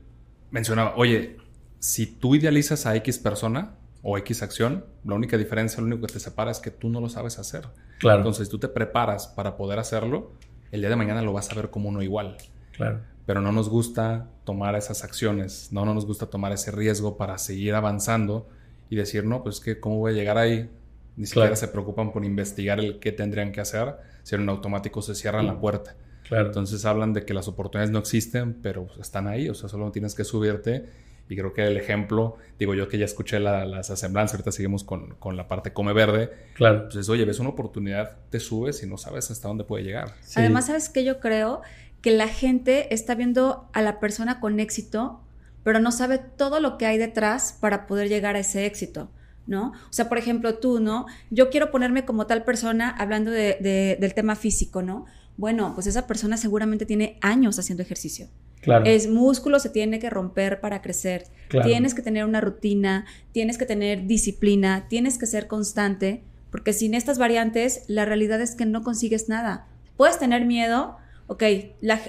mencionaba, oye, si tú idealizas a X persona o X acción, la única diferencia, lo único que te separa es que tú no lo sabes hacer. Claro. Entonces, si tú te preparas para poder hacerlo, el día de mañana lo vas a ver como uno igual. Claro. Pero no nos gusta tomar esas acciones, no, no nos gusta tomar ese riesgo para seguir avanzando y decir, no, pues que cómo voy a llegar ahí. Ni siquiera se preocupan por investigar el qué tendrían que hacer, si en un automático se cierran la mm. puerta. Claro. Entonces hablan de que las oportunidades no existen, pero están ahí, o sea, solo tienes que subirte. Y creo que el ejemplo, digo yo que ya escuché las asemblanzas, ahorita seguimos con, con, la parte come verde. Claro. Entonces, oye, ves una oportunidad, te subes y no sabes hasta dónde puede llegar. Además, ¿sabes qué? Yo creo que la gente está viendo a la persona con éxito pero no sabe todo lo que hay detrás para poder llegar a ese éxito. ¿no? O sea, por ejemplo, tú, ¿no? Yo quiero ponerme como tal persona hablando de, del tema físico, ¿no? Bueno, pues esa persona seguramente tiene años haciendo ejercicio. Claro. Es músculo, se tiene que romper para crecer. Tienes que tener una rutina, tienes que tener disciplina, tienes que ser constante, porque sin estas variantes, la realidad es que no consigues nada. Puedes tener miedo, ok,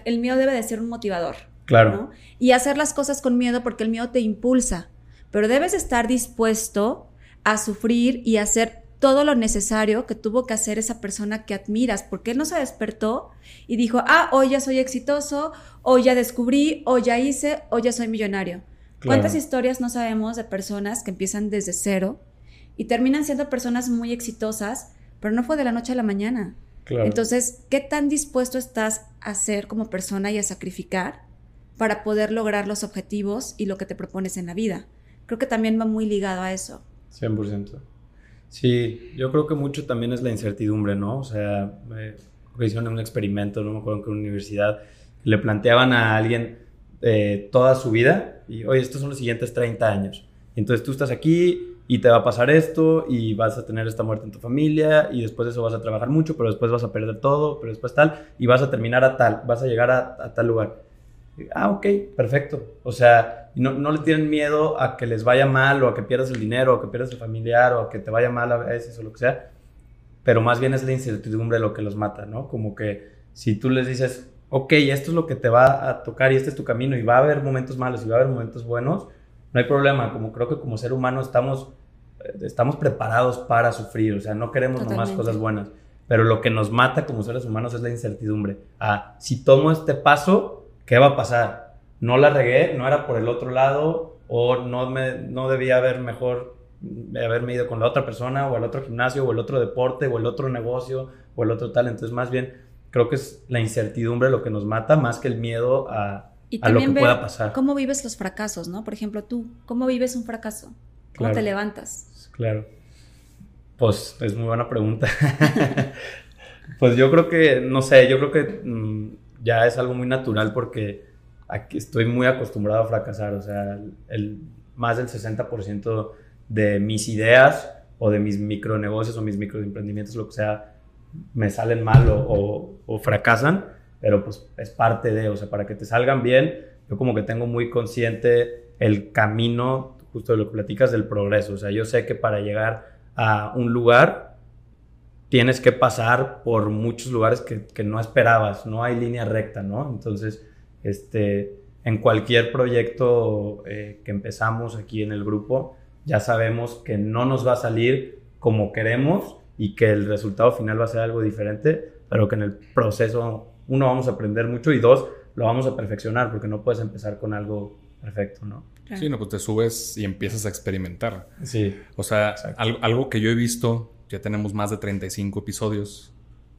el miedo debe de ser un motivador, Claro. Y hacer las cosas con miedo porque el miedo te impulsa. Pero debes estar dispuesto a sufrir y hacer todo lo necesario que tuvo que hacer esa persona que admiras, porque él no se despertó y dijo, ah, hoy ya soy exitoso, hoy ya descubrí, hoy ya hice, hoy ya soy millonario. ¿Cuántas historias no sabemos de personas que empiezan desde cero y terminan siendo personas muy exitosas, pero no fue de la noche a la mañana? Entonces, ¿qué tan dispuesto estás a ser como persona y a sacrificar para poder lograr los objetivos y lo que te propones en la vida. Creo que también va muy ligado a eso. 100%. Sí, yo creo que mucho también es la incertidumbre, ¿no? O sea, eh, hicieron un experimento, no me acuerdo en qué universidad, le planteaban a alguien eh, toda su vida y, oye, estos son los siguientes 30 años. entonces tú estás aquí y te va a pasar esto y vas a tener esta muerte en tu familia y después de eso vas a trabajar mucho, pero después vas a perder todo, pero después tal y vas a terminar a tal, vas a llegar a tal lugar. Ah, ok, perfecto. O sea, no, no, le tienen miedo a que les vaya mal o a que pierdas el dinero o a que pierdas el familiar o a que te vaya mal a veces o lo que sea. Pero más bien es la incertidumbre lo que los mata, ¿no? Como que si tú les dices, ok, esto es lo que te va a tocar y este es tu camino y va a haber momentos malos y va a haber momentos buenos, no hay problema. Como creo que como ser humano estamos, eh, estamos preparados para sufrir, o sea, no queremos nomás cosas buenas. Pero lo que nos mata como seres humanos es la incertidumbre. Ah, si tomo este paso, ¿qué va a pasar? No la regué, no era por el otro lado o no, me, no debía haber mejor haberme ido con la otra persona o el otro gimnasio o el otro deporte o el otro negocio o el otro tal. Entonces, más bien, creo que es la incertidumbre lo que nos mata más que el miedo a, a lo que pueda pasar. ¿Cómo vives los fracasos, no? Por ejemplo, tú, ¿cómo vives un fracaso? ¿Cómo te levantas? Claro. Pues es muy buena pregunta. pues yo creo que, no sé, yo creo que mm, ya es algo muy natural porque aquí estoy muy acostumbrado a fracasar. O sea, el, más del 60% de mis ideas o de mis micronegocios o mis microemprendimientos, lo que sea, me salen mal o, o, fracasan, pero pues es parte de, o sea, para que te salgan bien, yo como que tengo muy consciente el camino, justo de lo que platicas, del progreso. O sea, yo sé que para llegar a un lugar tienes que pasar por muchos lugares que, no esperabas, no hay línea recta, ¿no? Entonces, este, en cualquier proyecto eh, que empezamos aquí en el grupo, ya sabemos que no nos va a salir como queremos y que el resultado final va a ser algo diferente, pero que en el proceso, uno, vamos a aprender mucho y dos, lo vamos a perfeccionar, porque no puedes empezar con algo perfecto, ¿no? Sí, no, pues te subes y empiezas a experimentar. Sí. O sea, algo que yo he visto ya tenemos más de 35 episodios.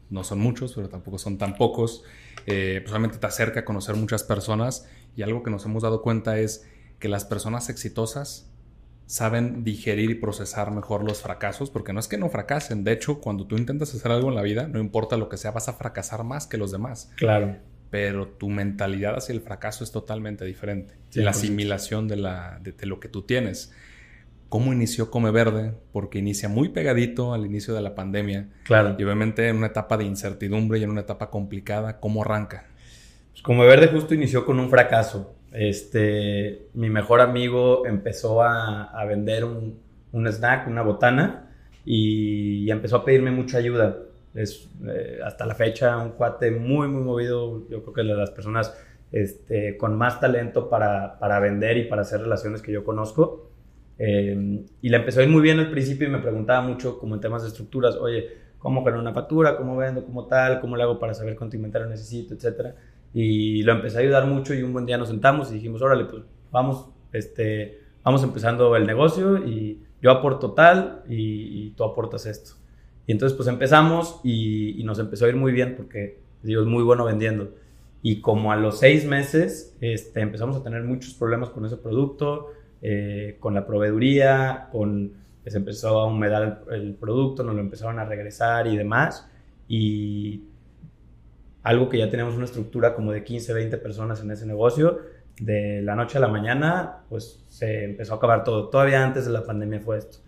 No son muchos, pero tampoco son tan pocos. Eh, pues te acerca a conocer muchas personas y algo que nos hemos dado cuenta es que las personas exitosas saben digerir y procesar mejor los fracasos, porque no es que no fracasen, de hecho, cuando tú intentas hacer algo en la vida, no importa lo que sea, vas a fracasar más que los demás. Claro. Pero tu mentalidad hacia el fracaso es totalmente diferente. La asimilación de, la, de, de lo que tú tienes cómo inició Come Verde, porque inicia muy pegadito al inicio de la pandemia. Claro. Y obviamente en una etapa de incertidumbre y en una etapa complicada, ¿cómo arranca? Pues Come Verde justo inició con un fracaso. Este, mi mejor amigo empezó a, vender un, snack, una botana, y, empezó a pedirme mucha ayuda. Es eh, hasta la fecha un cuate muy, muy movido. Yo creo que de las personas este, con más talento para, para vender y para hacer relaciones que yo conozco. Eh, y le empezó a ir muy bien al principio y me preguntaba mucho como en temas de estructuras, oye, ¿cómo genero una factura? ¿Cómo vendo? ¿Cómo tal? ¿Cómo le hago para saber cuánto inventario necesito? Etcétera. Y lo empecé a ayudar mucho y un buen día nos sentamos y dijimos, órale, pues vamos, este, vamos empezando el negocio y yo aporto tal y, tú aportas esto. Y entonces pues empezamos y, nos empezó a ir muy bien porque, digo, es muy bueno vendiendo. Y como a los seis meses este, empezamos a tener muchos problemas con ese producto, eh, con la proveeduría, con, se empezó a humedar el, producto, nos lo empezaron a regresar y demás. Y algo que ya teníamos una estructura como de 15, 20 personas en ese negocio, de la noche a la mañana, pues se empezó a acabar todo. Todavía antes de la pandemia fue esto.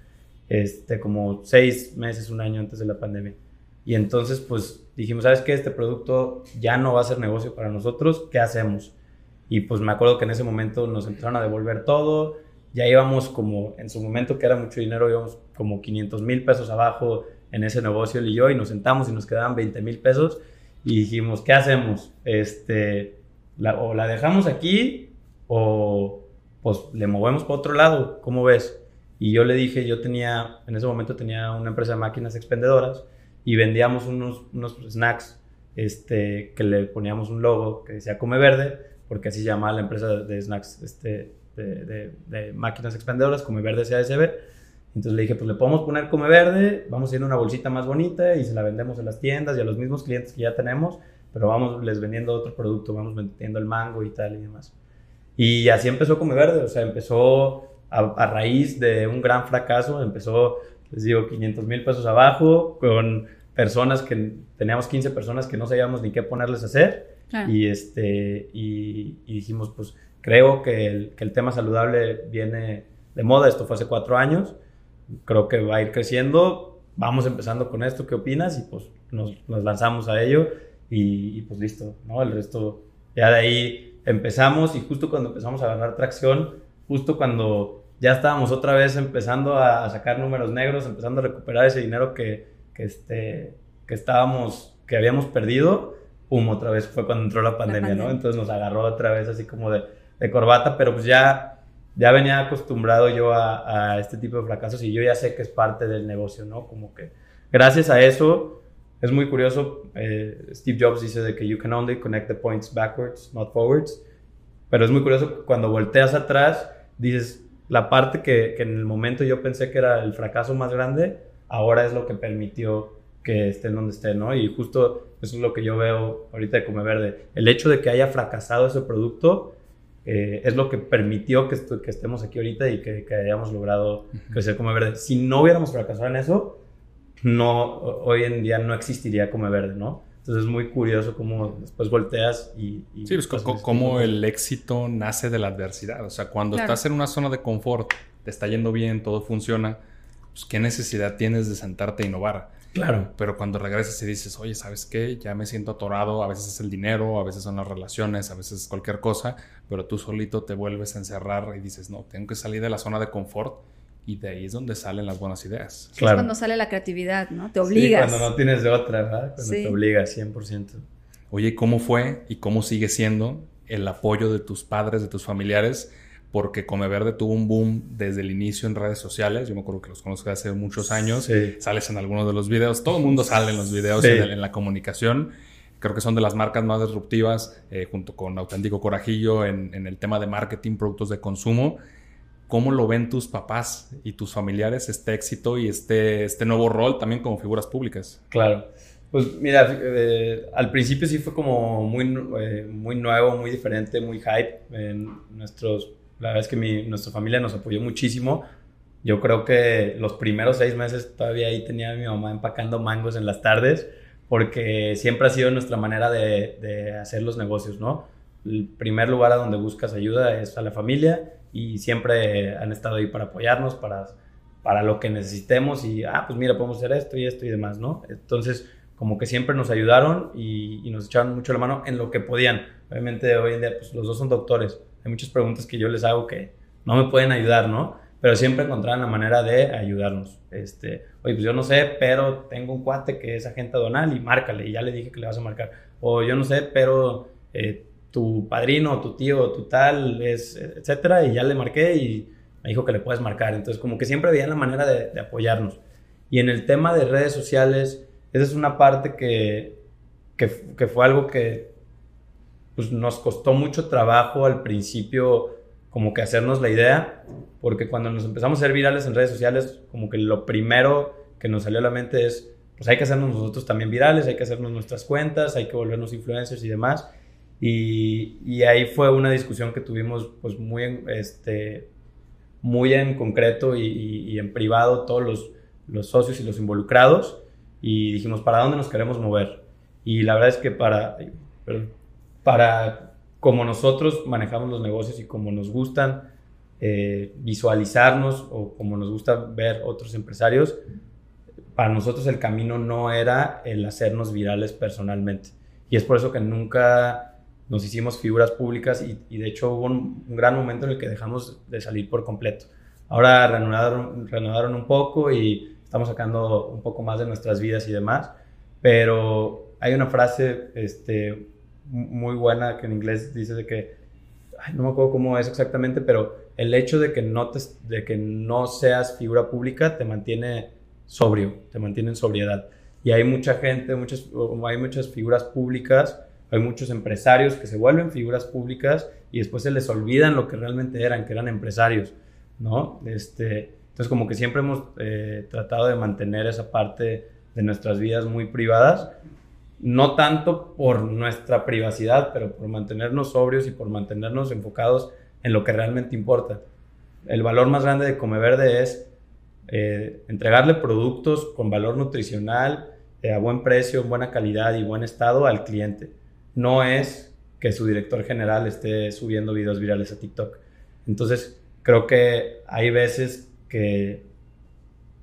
Este, como seis meses, un año antes de la pandemia. Y entonces, pues dijimos, ¿sabes qué? Este producto ya no va a ser negocio para nosotros, ¿qué hacemos? Y pues me acuerdo que en ese momento nos empezaron a devolver todo. Ya íbamos como, en su momento que era mucho dinero, íbamos como 500 mil pesos abajo en ese negocio él y yo y nos sentamos y nos quedaban 20 mil pesos y dijimos, ¿qué hacemos? Este, o la dejamos aquí o pues le movemos para otro lado, ¿cómo ves? Y yo le dije, yo tenía, en ese momento tenía una empresa de máquinas expendedoras y vendíamos unos, unos snacks este, que le poníamos un logo que decía Come Verde porque así se llama la empresa de snacks este, de, máquinas expendedoras, Come Verde CASB. Entonces le dije, pues le podemos poner Come Verde, vamos a ir a una bolsita más bonita y se la vendemos en las tiendas y a los mismos clientes que ya tenemos, pero vamos les vendiendo otro producto, vamos vendiendo el mango y tal y demás. Y así empezó Come Verde, o sea, empezó a, raíz de un gran fracaso, empezó, les digo, 500 mil pesos abajo, con personas que teníamos 15 personas que no sabíamos ni qué ponerles a hacer y, este, y, dijimos, pues creo que el, que el, tema saludable viene de moda, esto fue hace cuatro años, creo que va a ir creciendo, vamos empezando con esto, ¿qué opinas? Y pues nos, nos lanzamos a ello. Y, pues listo, ¿no? El resto, ya de ahí empezamos. Y justo cuando empezamos a ganar tracción, justo cuando ya estábamos otra vez empezando a, sacar números negros, empezando a recuperar ese dinero que, que, este, que estábamos, que habíamos perdido, pum, otra vez fue cuando entró la pandemia, ¿no? Entonces nos agarró otra vez así como de, de corbata, pero pues ya, ya venía acostumbrado yo a, a, este tipo de fracasos y yo ya sé que es parte del negocio, ¿no? Como que gracias a eso, es muy curioso, eh, Steve Jobs dice de que you can only connect the points backwards, not forwards, pero es muy curioso cuando volteas atrás, dices, la parte que, que en el momento yo pensé que era el fracaso más grande, ahora es lo que permitió que estén donde estén, ¿no? Y justo eso es lo que yo veo ahorita de Come Verde. El hecho de que haya fracasado ese producto eh, es lo que permitió que, que, estemos aquí ahorita y que, hayamos logrado crecer Come Verde. Si no hubiéramos fracasado en eso, no, hoy en día no existiría Come Verde, ¿no? Entonces es muy curioso cómo después volteas y... sí, pues cómo el éxito nace de la adversidad. O sea, cuando estás en una zona de confort, te está yendo bien, todo funciona, pues qué necesidad tienes de sentarte a innovar. Claro. Pero cuando regresas y dices, oye, ¿sabes qué? Ya me siento atorado, a veces es el dinero, a veces son las relaciones, a veces es cualquier cosa, pero tú solito te vuelves a encerrar y dices, no, tengo que salir de la zona de confort y de ahí es donde salen las buenas ideas. claro. Es cuando sale la creatividad, ¿no? Te obligas. Sí, cuando no tienes de otra, ¿verdad? Cuando te obligas 100%. Oye, ¿cómo fue y cómo sigue siendo el apoyo de tus padres, de tus familiares? Porque Come Verde tuvo un boom desde el inicio en redes sociales. Yo me acuerdo que los conozco hace muchos años. Sales en algunos de los videos. Todo el mundo sale en los videos en, la comunicación. Creo que son de las marcas más disruptivas, eh, junto con Auténtico Corajillo, en, el tema de marketing, productos de consumo. ¿Cómo lo ven tus papás y tus familiares este éxito y este, este nuevo rol también como figuras públicas? Claro. Pues mira, eh, al principio sí fue como muy, eh, muy nuevo, muy diferente, muy hype. En nuestros la verdad es que mi, nuestra familia nos apoyó muchísimo Yo creo que los primeros seis meses todavía ahí tenía a mi mamá empacando mangos en las tardes, porque siempre ha sido nuestra manera de, de hacer los negocios, ¿no? El primer lugar a donde buscas ayuda es a la familia y siempre han estado ahí para apoyarnos, para, para lo que necesitemos y, ah, pues mira, podemos hacer esto y esto y demás, ¿no? Entonces, como que siempre nos ayudaron y, y, nos echaron mucho la mano en lo que podían. Obviamente hoy en día, pues los dos son doctores. Hay muchas preguntas que yo les hago que no me pueden ayudar, ¿no? Pero siempre encontraban la manera de ayudarnos. Este, oye, pues yo no sé, pero tengo un cuate que es agente donal y márcale. Y ya le dije que le vas a marcar. O yo no sé, pero eh, tu padrino, tu tío, tu tal, es, etcétera. Y ya le marqué y me dijo que le puedes marcar. Entonces, como que siempre veían la manera de, de apoyarnos. Y en el tema de redes sociales, esa es una parte que, que, que fue algo que pues, nos costó mucho trabajo al principio como que hacernos la idea, porque cuando nos empezamos a ser virales en redes sociales, como que lo primero que nos salió a la mente es, pues hay que hacernos nosotros también virales, hay que hacernos nuestras cuentas, hay que volvernos influencers y demás. Y, y ahí fue una discusión que tuvimos pues muy en, este, muy en concreto y, y, y en privado todos los, los socios y los involucrados y dijimos, ¿para dónde nos queremos mover? Y la verdad es que para, para como nosotros manejamos los negocios y como nos gustan eh, visualizarnos o como nos gusta ver otros empresarios, para nosotros el camino no era el hacernos virales personalmente. Y es por eso que nunca nos hicimos figuras públicas y, de hecho hubo un, gran momento en el que dejamos de salir por completo. Ahora reanudaron, reanudaron un poco y estamos sacando un poco más de nuestras vidas y demás, pero hay una frase este, muy buena que en inglés dice de que, no me acuerdo cómo es exactamente, pero el hecho de que no, te, de que no seas figura pública te mantiene sobrio, te mantiene en sobriedad. Y hay mucha gente, muchas, hay muchas figuras públicas, hay muchos empresarios que se vuelven figuras públicas y después se les olvidan lo que realmente eran, que eran empresarios, ¿no? Este, entonces, como que siempre hemos eh, tratado de mantener esa parte de nuestras vidas muy privadas, no tanto por nuestra privacidad, pero por mantenernos sobrios y por mantenernos enfocados en lo que realmente importa. El valor más grande de Come Verde es eh, entregarle productos con valor nutricional, eh, a buen precio, en buena calidad y buen estado al cliente. No es que su director general esté subiendo videos virales a TikTok. Entonces, creo que hay veces que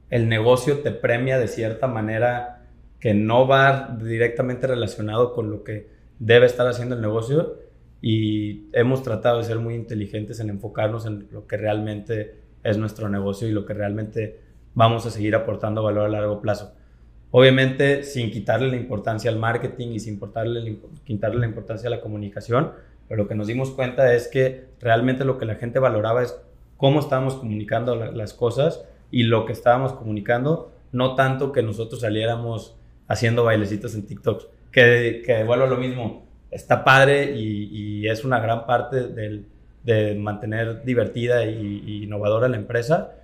el negocio te premia de cierta manera que no va directamente relacionado con lo que debe estar haciendo el negocio y hemos tratado de ser muy inteligentes en enfocarnos en lo que realmente es nuestro negocio y lo que realmente vamos a seguir aportando valor a largo plazo. Obviamente sin quitarle la importancia al marketing y sin quitarle, la importancia a la comunicación, pero lo que nos dimos cuenta es que realmente lo que la gente valoraba es cómo estábamos comunicando las cosas y lo que estábamos comunicando, no tanto que nosotros saliéramos haciendo bailecitos en TikTok, que, que vuelvo a lo mismo, está padre y, y es una gran parte del, de mantener divertida y, y, innovadora la empresa,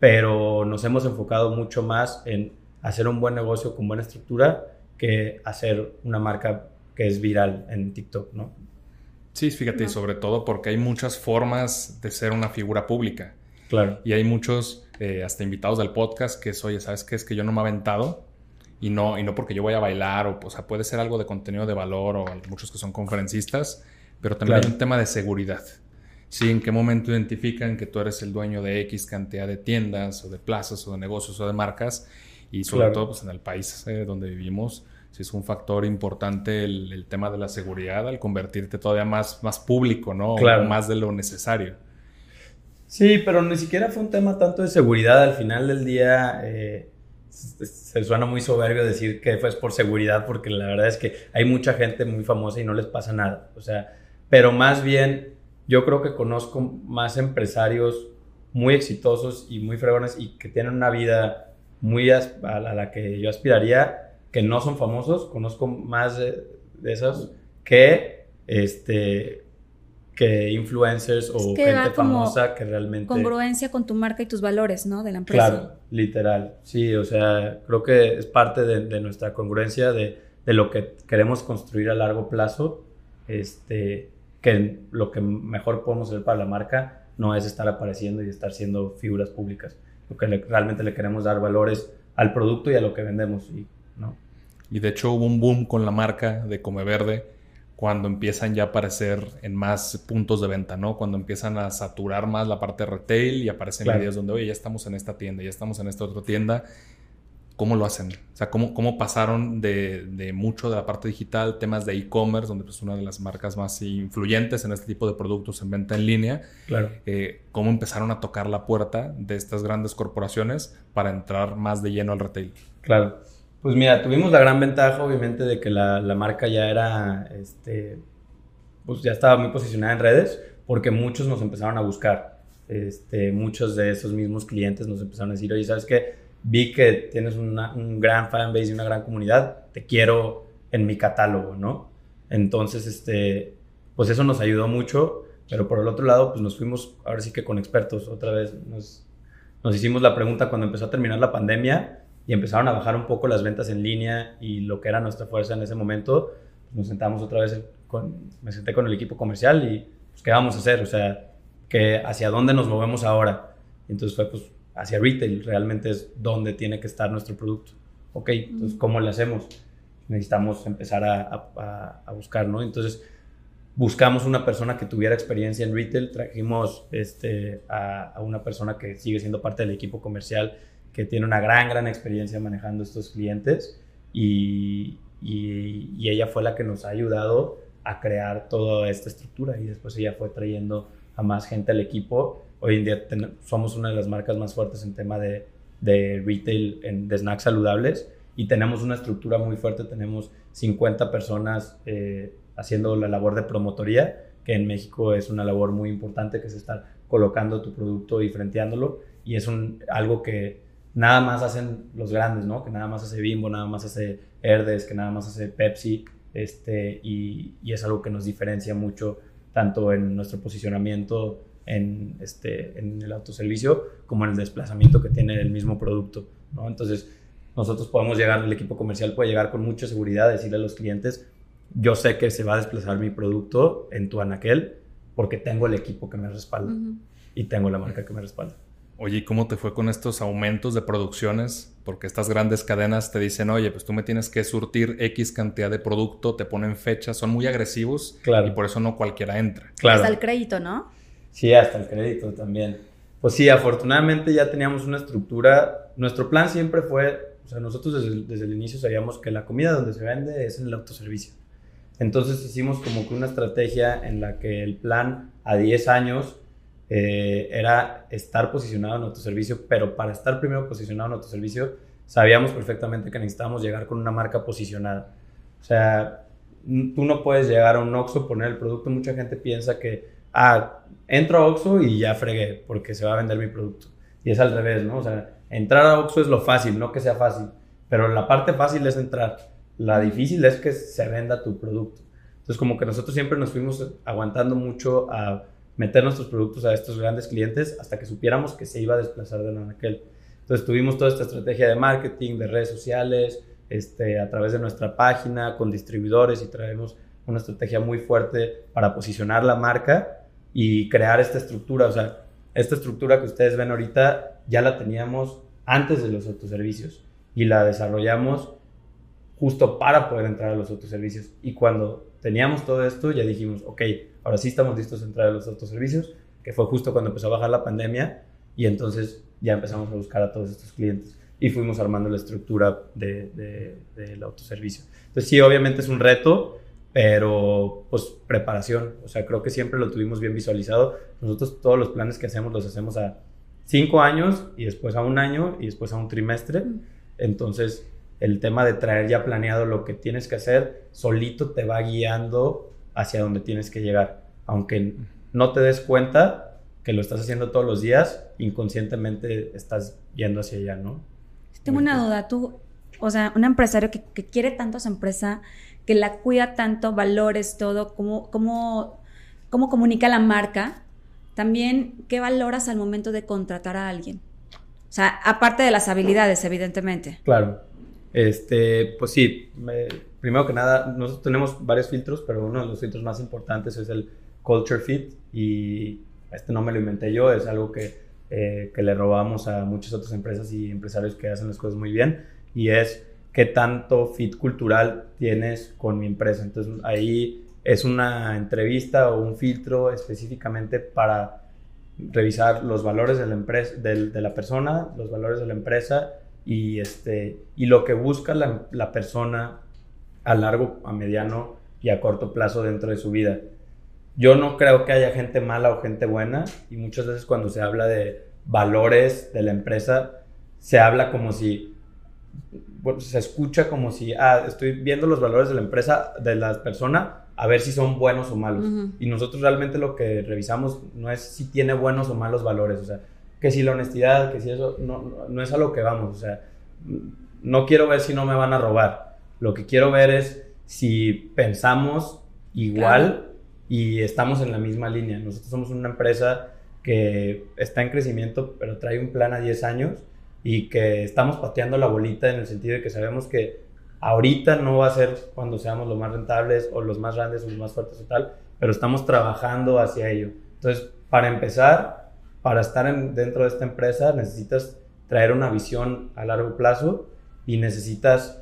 pero nos hemos enfocado mucho más en hacer un buen negocio con buena estructura que hacer una marca que es viral en TikTok, ¿no? Sí, fíjate, no. sobre todo porque hay muchas formas de ser una figura pública. Claro. Y hay muchos, eh, hasta invitados del podcast, que es, oye, ¿sabes qué? Es que yo no me he aventado y no, y no porque yo voy a bailar, o, o sea, puede ser algo de contenido de valor, o muchos que son conferencistas, pero también claro. hay un tema de seguridad. Sí, en qué momento identifican que tú eres el dueño de X cantidad de tiendas, o de plazas, o de negocios, o de marcas, y sobre claro. todo pues, en el país eh, donde vivimos, sí es un factor importante el, el, tema de la seguridad al convertirte todavía más, más público, ¿no? Claro. O más de lo necesario. Sí, pero ni siquiera fue un tema tanto de seguridad. Al final del día eh, se suena muy soberbio decir que fue por seguridad, porque la verdad es que hay mucha gente muy famosa y no les pasa nada. O sea, pero más bien yo creo que conozco más empresarios muy exitosos y muy fregones y que tienen una vida muy a la que yo aspiraría que no son famosos, conozco más de esos que este que influencers o es que gente famosa que realmente congruencia con tu marca y tus valores, ¿no? De la empresa. Claro, literal. Sí, o sea, creo que es parte de, de nuestra congruencia de, de, lo que queremos construir a largo plazo. Este, que lo que mejor podemos hacer para la marca no es estar apareciendo y estar siendo figuras públicas. lo que realmente le queremos dar valores al producto y a lo que vendemos. Y, ¿no? y de hecho hubo un boom con la marca de Come Verde cuando empiezan ya a aparecer en más puntos de venta, ¿no? Cuando empiezan a saturar más la parte de retail y aparecen videos donde, oye, ya estamos en esta tienda, ya estamos en esta otra tienda. ¿Cómo lo hacen? O sea, ¿cómo, cómo pasaron de, de, mucho de la parte digital, temas de e-commerce, donde es pues, una de las marcas más influyentes en este tipo de productos en venta en línea? Claro. Eh, ¿Cómo empezaron a tocar la puerta de estas grandes corporaciones para entrar más de lleno al retail? Claro. Pues mira, tuvimos la gran ventaja, obviamente, de que la, la, marca ya era, este, pues ya estaba muy posicionada en redes, porque muchos nos empezaron a buscar. Este, muchos de esos mismos clientes nos empezaron a decir, oye, ¿sabes qué? Vi que tienes una, un gran fanbase y una gran comunidad, te quiero en mi catálogo, ¿no? Entonces, este, pues eso nos ayudó mucho, pero por el otro lado, pues nos fuimos, ahora sí que con expertos, otra vez nos, nos hicimos la pregunta cuando empezó a terminar la pandemia, y empezaron a bajar un poco las ventas en línea y lo que era nuestra fuerza en ese momento, nos sentamos otra vez, con, me senté con el equipo comercial y pues, ¿qué vamos a hacer? O sea, que ¿hacia dónde nos movemos ahora? entonces fue pues hacia retail, realmente es donde tiene que estar nuestro producto. Ok, entonces ¿cómo le hacemos? Necesitamos empezar a, a, a buscar, ¿no? Entonces buscamos una persona que tuviera experiencia en retail, trajimos este, a, a, una persona que sigue siendo parte del equipo comercial que tiene una gran, gran experiencia manejando estos clientes y, y, ella fue la que nos ha ayudado a crear toda esta estructura y después ella fue trayendo a más gente al equipo. Hoy en día somos una de las marcas más fuertes en tema de, de retail, en, de snacks saludables y tenemos una estructura muy fuerte, tenemos 50 personas eh, haciendo la labor de promotoría, que en México es una labor muy importante, que es estar colocando tu producto y frenteándolo y es un, algo que nada más hacen los grandes, ¿no? Que nada más hace Bimbo, nada más hace Herdes, que nada más hace Pepsi, este, y, y es algo que nos diferencia mucho tanto en nuestro posicionamiento en, este, en el autoservicio como en el desplazamiento que tiene el mismo producto, ¿no? Entonces, nosotros podemos llegar, el equipo comercial puede llegar con mucha seguridad, decirle a los clientes, yo sé que se va a desplazar mi producto en tu anaquel porque tengo el equipo que me respalda uh -huh. y tengo la marca que me respalda. Oye, ¿y cómo te fue con estos aumentos de producciones? Porque estas grandes cadenas te dicen, oye, pues tú me tienes que surtir X cantidad de producto, te ponen fechas, son muy agresivos claro. y por eso no cualquiera entra. Claro. Hasta el crédito, ¿no? Sí, hasta el crédito también. Pues sí, afortunadamente ya teníamos una estructura. Nuestro plan siempre fue, o sea, nosotros desde el, desde el inicio sabíamos que la comida donde se vende es en el autoservicio. Entonces hicimos como que una estrategia en la que el plan a 10 años eh, era estar posicionado en autoservicio, pero para estar primero posicionado en autoservicio, sabíamos perfectamente que necesitábamos llegar con una marca posicionada. O sea, tú no puedes llegar a un Oxxo, poner el producto, mucha gente piensa que, ah, entro a Oxxo y ya fregué, porque se va a vender mi producto. Y es al revés, ¿no? O sea, entrar a Oxxo es lo fácil, no que sea fácil, pero la parte fácil es entrar, la difícil es que se venda tu producto. Entonces, como que nosotros siempre nos fuimos aguantando mucho a meter nuestros productos a estos grandes clientes hasta que supiéramos que se iba a desplazar de aquel. Entonces tuvimos toda esta estrategia de marketing, de redes sociales, este, a través de nuestra página, con distribuidores y traemos una estrategia muy fuerte para posicionar la marca y crear esta estructura. O sea, esta estructura que ustedes ven ahorita ya la teníamos antes de los autoservicios y la desarrollamos justo para poder entrar a los autoservicios. Y cuando teníamos todo esto, ya dijimos, ok, ahora sí estamos listos a entrar a los autoservicios, que fue justo cuando empezó a bajar la pandemia y entonces ya empezamos a buscar a todos estos clientes y fuimos armando la estructura del de, de, autoservicio. Entonces sí, obviamente es un reto, pero pues preparación, o sea, creo que siempre lo tuvimos bien visualizado. Nosotros todos los planes que hacemos los hacemos a cinco años y después a un año y después a un trimestre. Entonces, el tema de traer ya planeado lo que tienes que hacer, solito te va guiando hacia donde tienes que llegar. Aunque no te des cuenta que lo estás haciendo todos los días, inconscientemente estás yendo hacia allá, ¿no? Tengo una duda, tú, o sea, un empresario que, que quiere tanto a su empresa, que la cuida tanto, valores, todo, cómo, cómo, cómo comunica la marca, también, ¿qué valoras al momento de contratar a alguien? O sea, aparte de las habilidades, evidentemente. Claro. Este, pues sí, me, primero que nada, nosotros tenemos varios filtros, pero uno de los filtros más importantes es el culture fit y este no me lo inventé yo, es algo que eh, que le robamos a muchas otras empresas y empresarios que hacen las cosas muy bien, y es qué tanto fit cultural tienes con mi empresa. Entonces ahí es una entrevista o un filtro específicamente para revisar los valores de la, empresa, de, la persona, los valores de la empresa y, este, y lo que busca la, la persona a largo, a mediano y a corto plazo dentro de su vida. Yo no creo que haya gente mala o gente buena y muchas veces cuando se habla de valores de la empresa, se habla como si, bueno, se escucha como si, ah, estoy viendo los valores de la empresa, de la persona, a ver si son buenos o malos. Y nosotros realmente lo que revisamos no es si tiene buenos o malos valores, o sea, que si la honestidad, que si eso, no, no es a lo que vamos, o sea, no quiero ver si no me van a robar. Lo que quiero ver es si pensamos igual y estamos en la misma línea. Nosotros somos una empresa que está en crecimiento, pero trae un plan a 10 años y que estamos pateando la bolita en el sentido de que sabemos que ahorita no va a ser cuando seamos los más rentables o los más grandes o los más fuertes o tal, pero estamos trabajando hacia ello. Entonces, para empezar, para estar dentro de esta empresa necesitas traer una visión a largo plazo y necesitas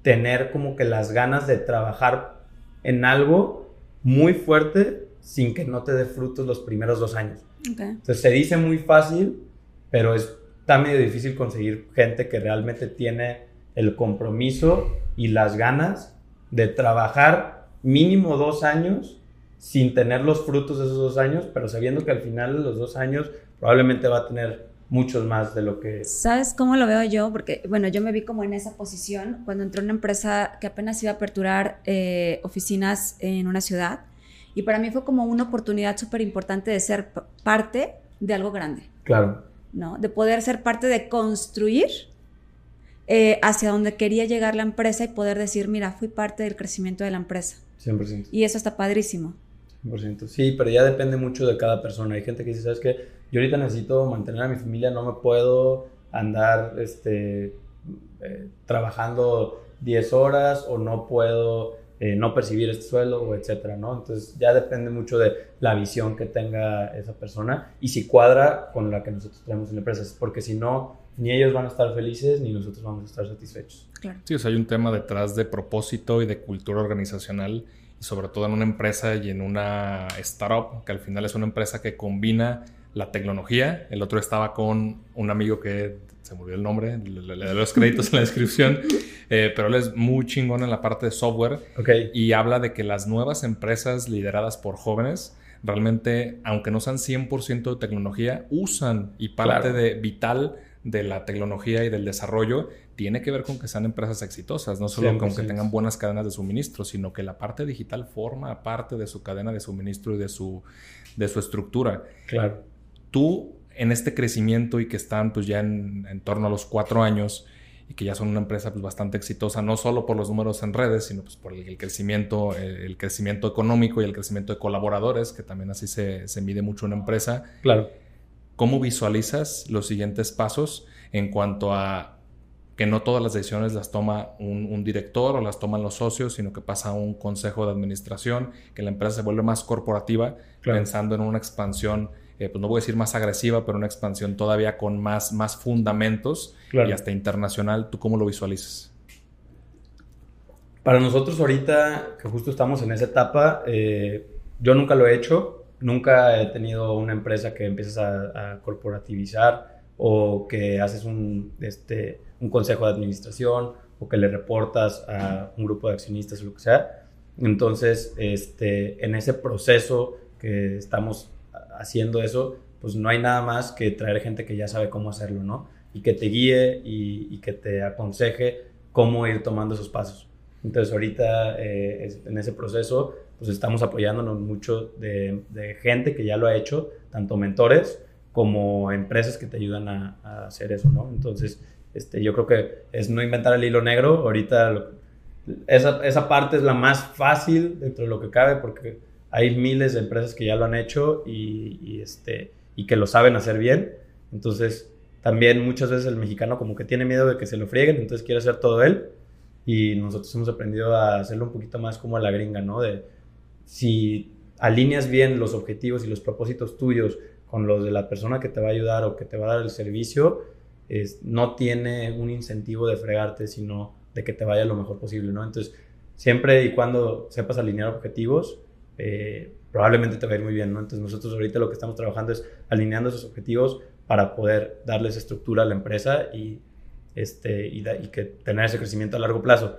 tener como que las ganas de trabajar en algo muy fuerte sin que no te dé frutos los primeros dos años. Entonces se dice muy fácil, pero es, está medio difícil conseguir gente que realmente tiene el compromiso y las ganas de trabajar mínimo dos años sin tener los frutos de esos dos años, pero sabiendo que al final de los dos años probablemente va a tener muchos más de lo que... ¿Sabes cómo lo veo yo? Porque, bueno, yo me vi como en esa posición cuando entró una empresa que apenas iba a aperturar eh, oficinas en una ciudad. Y para mí fue como una oportunidad súper importante de ser parte de algo grande. Claro. ¿No? De poder ser parte de construir eh, hacia donde quería llegar la empresa y poder decir, mira, fui parte del crecimiento de la empresa. 100%. Y eso está padrísimo. 100%. Sí, pero ya depende mucho de cada persona. Hay gente que dice, ¿sabes qué? yo ahorita necesito mantener a mi familia, no me puedo andar este, eh, trabajando 10 horas o no puedo eh, no percibir este sueldo o etcétera, ¿no? Entonces ya depende mucho de la visión que tenga esa persona y si cuadra con la que nosotros tenemos en la empresa, porque si no, ni ellos van a estar felices ni nosotros vamos a estar satisfechos. Claro. Sí, o sea, hay un tema detrás de propósito y de cultura organizacional sobre todo en una empresa y en una startup, que al final es una empresa que combina la tecnología. El otro estaba con un amigo que se murió el nombre, le, doy los créditos en la descripción, eh, pero él es muy chingón en la parte de software y habla de que las nuevas empresas lideradas por jóvenes realmente, aunque no sean 100% de tecnología, usan y parte de vital de la tecnología y del desarrollo tiene que ver con que sean empresas exitosas, no solo con que tengan buenas cadenas de suministro, sino que la parte digital forma parte de su cadena de suministro y de su, de su estructura. Claro tú en este crecimiento y que están pues ya en, torno a los cuatro años y que ya son una empresa pues bastante exitosa, no solo por los números en redes, sino pues por el, crecimiento, el, crecimiento económico y el crecimiento de colaboradores, que también así se, se mide mucho una empresa. Claro. ¿Cómo visualizas los siguientes pasos en cuanto a que no todas las decisiones las toma un, director o las toman los socios, sino que pasa a un consejo de administración, que la empresa se vuelve más corporativa, pensando en una expansión eh, pues no voy a decir más agresiva, pero una expansión todavía con más, más fundamentos y hasta internacional. ¿Tú cómo lo visualizas? Para nosotros ahorita, que justo estamos en esa etapa, eh, yo nunca lo he hecho, nunca he tenido una empresa que empieces a, corporativizar o que haces un, este, un consejo de administración o que le reportas a un grupo de accionistas o lo que sea. Entonces, este, en ese proceso que estamos haciendo eso, pues no hay nada más que traer gente que ya sabe cómo hacerlo, ¿no? Y que te guíe y, que te aconseje cómo ir tomando esos pasos. Entonces ahorita eh, en ese proceso, pues estamos apoyándonos mucho de, gente que ya lo ha hecho, tanto mentores como empresas que te ayudan a, hacer eso, ¿no? Entonces, este, yo creo que es no inventar el hilo negro. Ahorita esa, esa parte es la más fácil dentro de lo que cabe porque hay miles de empresas que ya lo han hecho y, este, y que lo saben hacer bien. Entonces, también muchas veces el mexicano como que tiene miedo de que se lo frieguen, entonces quiere hacer todo él. Y nosotros hemos aprendido a hacerlo un poquito más como a la gringa, ¿no? De si alineas bien los objetivos y los propósitos tuyos con los de la persona que te va a ayudar o que te va a dar el servicio, es, no tiene un incentivo de fregarte, sino de que te vaya lo mejor posible, ¿no? Entonces, siempre y cuando sepas alinear objetivos, eh, probablemente te va a ir muy bien, ¿no? Entonces, nosotros ahorita lo que estamos trabajando es alineando esos objetivos para poder darles estructura a la empresa y, este, y, que tener ese crecimiento a largo plazo.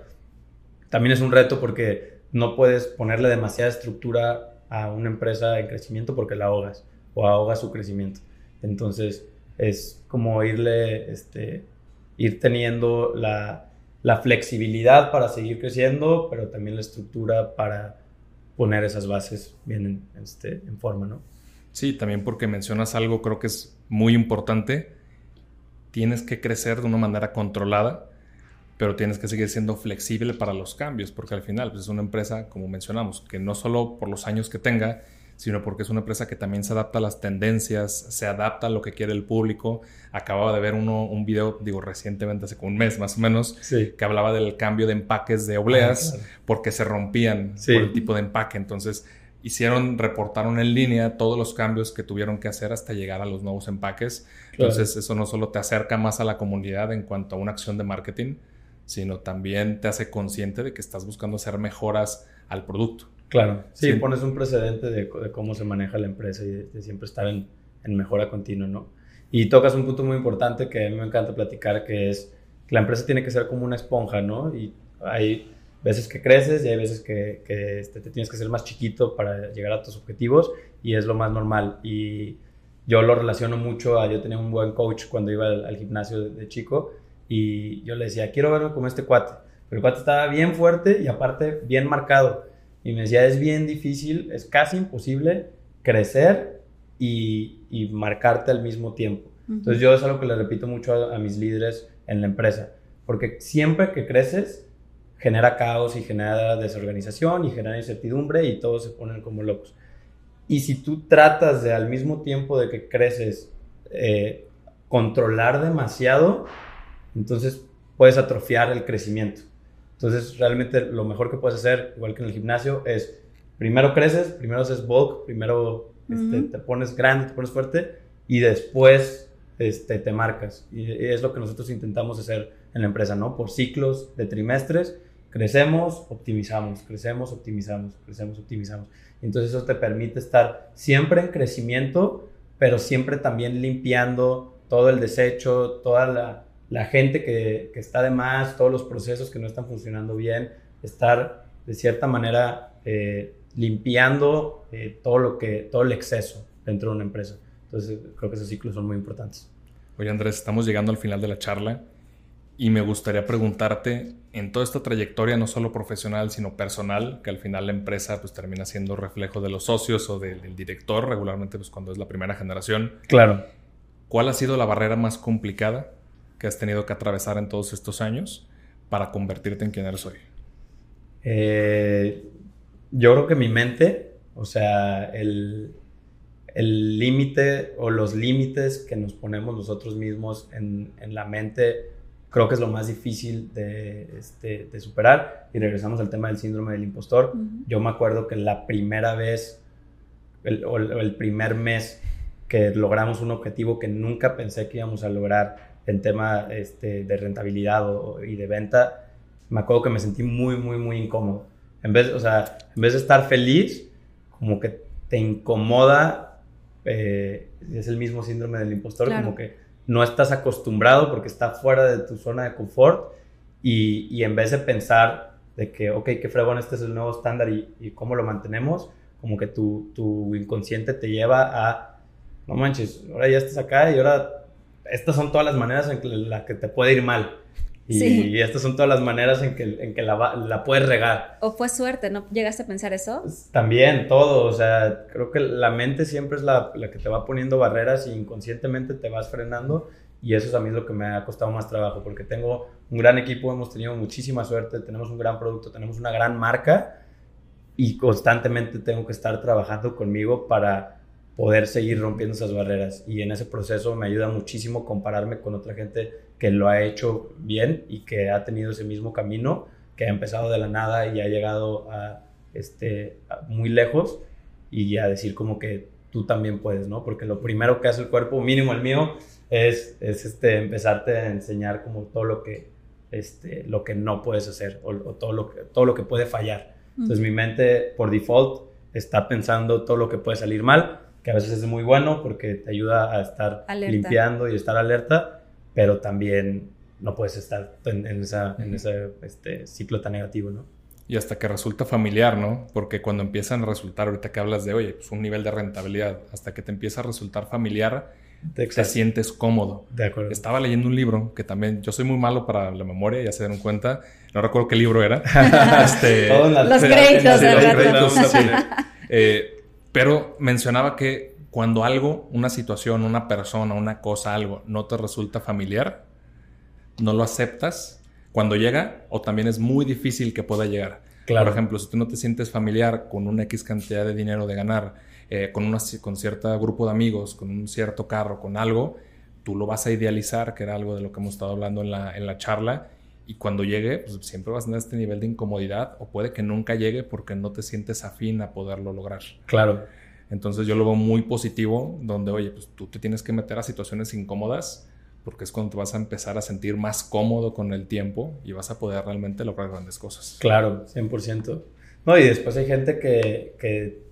También es un reto porque no puedes ponerle demasiada estructura a una empresa en crecimiento porque la ahogas o ahogas su crecimiento. Entonces, es como irle, este, ir teniendo la, la flexibilidad para seguir creciendo, pero también la estructura para poner esas bases bien en, este, en forma, ¿no? Sí, también porque mencionas algo creo que es muy importante. Tienes que crecer de una manera controlada, pero tienes que seguir siendo flexible para los cambios, porque al final pues, es una empresa, como mencionamos, que no solo por los años que tenga, sino porque es una empresa que también se adapta a las tendencias, se adapta a lo que quiere el público. Acababa de ver uno, un video, digo, recientemente, hace como un mes más o menos, que hablaba del cambio de empaques de obleas ah, porque se rompían por el tipo de empaque. Entonces, hicieron, reportaron en línea todos los cambios que tuvieron que hacer hasta llegar a los nuevos empaques. Entonces, eso no solo te acerca más a la comunidad en cuanto a una acción de marketing, sino también te hace consciente de que estás buscando hacer mejoras al producto. Claro, sí, pones un precedente de, cómo se maneja la empresa y de, siempre estar en, mejora continua, ¿no? Y tocas un punto muy importante que a mí me encanta platicar, que es que la empresa tiene que ser como una esponja, ¿no? Y hay veces que creces y hay veces que, este, te tienes que ser más chiquito para llegar a tus objetivos y es lo más normal. Y yo lo relaciono mucho a, yo tenía un buen coach cuando iba al, gimnasio de, de, chico y yo le decía, quiero verlo como este cuate. Pero el cuate estaba bien fuerte y aparte bien marcado. Y me decía, es bien difícil, es casi imposible crecer y, y marcarte al mismo tiempo. Entonces yo es algo que le repito mucho a, mis líderes en la empresa, porque siempre que creces genera caos y genera desorganización y genera incertidumbre y todos se ponen como locos. Y si tú tratas de al mismo tiempo de que creces eh, controlar demasiado, entonces puedes atrofiar el crecimiento. Entonces, realmente lo mejor que puedes hacer, igual que en el gimnasio, es primero creces, primero haces bulk, primero este, te pones grande, te pones fuerte y después este, te marcas. Y es lo que nosotros intentamos hacer en la empresa, ¿no? Por ciclos de trimestres, crecemos, optimizamos, crecemos, optimizamos, crecemos, optimizamos. Entonces eso te permite estar siempre en crecimiento, pero siempre también limpiando todo el desecho, toda la, la gente que, está de más, todos los procesos que no están funcionando bien, estar de cierta manera eh, limpiando eh, todo, lo que, todo el exceso dentro de una empresa. Entonces creo que esos ciclos son muy importantes. Oye Andrés, estamos llegando al final de la charla y me gustaría preguntarte en toda esta trayectoria, no solo profesional, sino personal, que al final la empresa pues termina siendo reflejo de los socios o del, director, regularmente pues cuando es la primera generación. Claro. ¿Cuál ha sido la barrera más complicada que has tenido que atravesar en todos estos años para convertirte en quien eres hoy? Eh, yo creo que mi mente, o sea, el límite o los límites que nos ponemos nosotros mismos en, la mente, creo que es lo más difícil de, este, de superar. Y regresamos al tema del síndrome del impostor. Yo me acuerdo que la primera vez o el primer mes que logramos un objetivo que nunca pensé que íbamos a lograr en tema este, de rentabilidad y de venta, me acuerdo que me sentí muy, muy, muy incómodo. En vez, o sea, en vez de estar feliz, como que te incomoda, eh, es el mismo síndrome del impostor, como que no estás acostumbrado porque está fuera de tu zona de confort y, y en vez de pensar de que, ok, qué fregón, este es el nuevo estándar y, y cómo lo mantenemos, como que tu, tu inconsciente te lleva a, no manches, ahora ya estás acá y ahora estas son todas las maneras en las que te puede ir mal. Y, estas son todas las maneras en que, en que la, la, puedes regar. ¿O fue suerte? ¿No llegaste a pensar eso? También, todo. O sea, creo que la mente siempre es la, la, que te va poniendo barreras y inconscientemente te vas frenando. Y eso es a mí lo que me ha costado más trabajo, porque tengo un gran equipo, hemos tenido muchísima suerte, tenemos un gran producto, tenemos una gran marca y constantemente tengo que estar trabajando conmigo para poder seguir rompiendo esas barreras. Y en ese proceso me ayuda muchísimo compararme con otra gente que lo ha hecho bien y que ha tenido ese mismo camino, que ha empezado de la nada y ha llegado a, este, muy lejos y a decir como que tú también puedes, ¿no? Porque lo primero que hace el cuerpo, mínimo el mío, es, es este, empezarte a enseñar como todo lo que, este, lo que no puedes hacer o, todo, lo que, todo lo que puede fallar. Entonces mi mente por default está pensando todo lo que puede salir mal, que a veces es muy bueno porque te ayuda a estar limpiando y estar alerta, pero también no puedes estar en, esa, en ese este, ciclo tan negativo, ¿no? Y hasta que resulta familiar, ¿no? Porque cuando empiezan a resultar, ahorita que hablas de, oye, pues un nivel de rentabilidad, hasta que te empieza a resultar familiar, te sientes cómodo. De acuerdo. Estaba leyendo un libro que también, yo soy muy malo para la memoria, ya se dieron cuenta, no recuerdo qué libro era. este, los créditos, eh, pero mencionaba que cuando algo, una situación, una persona, una cosa, algo, no te resulta familiar, no lo aceptas cuando llega o también es muy difícil que pueda llegar. Por ejemplo, si tú no te sientes familiar con una X cantidad de dinero de ganar, eh, con, una, con cierto grupo de amigos, con un cierto carro, con algo, tú lo vas a idealizar, que era algo de lo que hemos estado hablando en la, en la charla, y cuando llegue, pues siempre vas a tener este nivel de incomodidad, o puede que nunca llegue porque no te sientes afín a poderlo lograr. Claro. Entonces yo lo veo muy positivo, donde, oye, pues tú te tienes que meter a situaciones incómodas, porque es cuando te vas a empezar a sentir más cómodo con el tiempo y vas a poder realmente lograr grandes cosas. Claro, 100%. No, y después hay gente que, que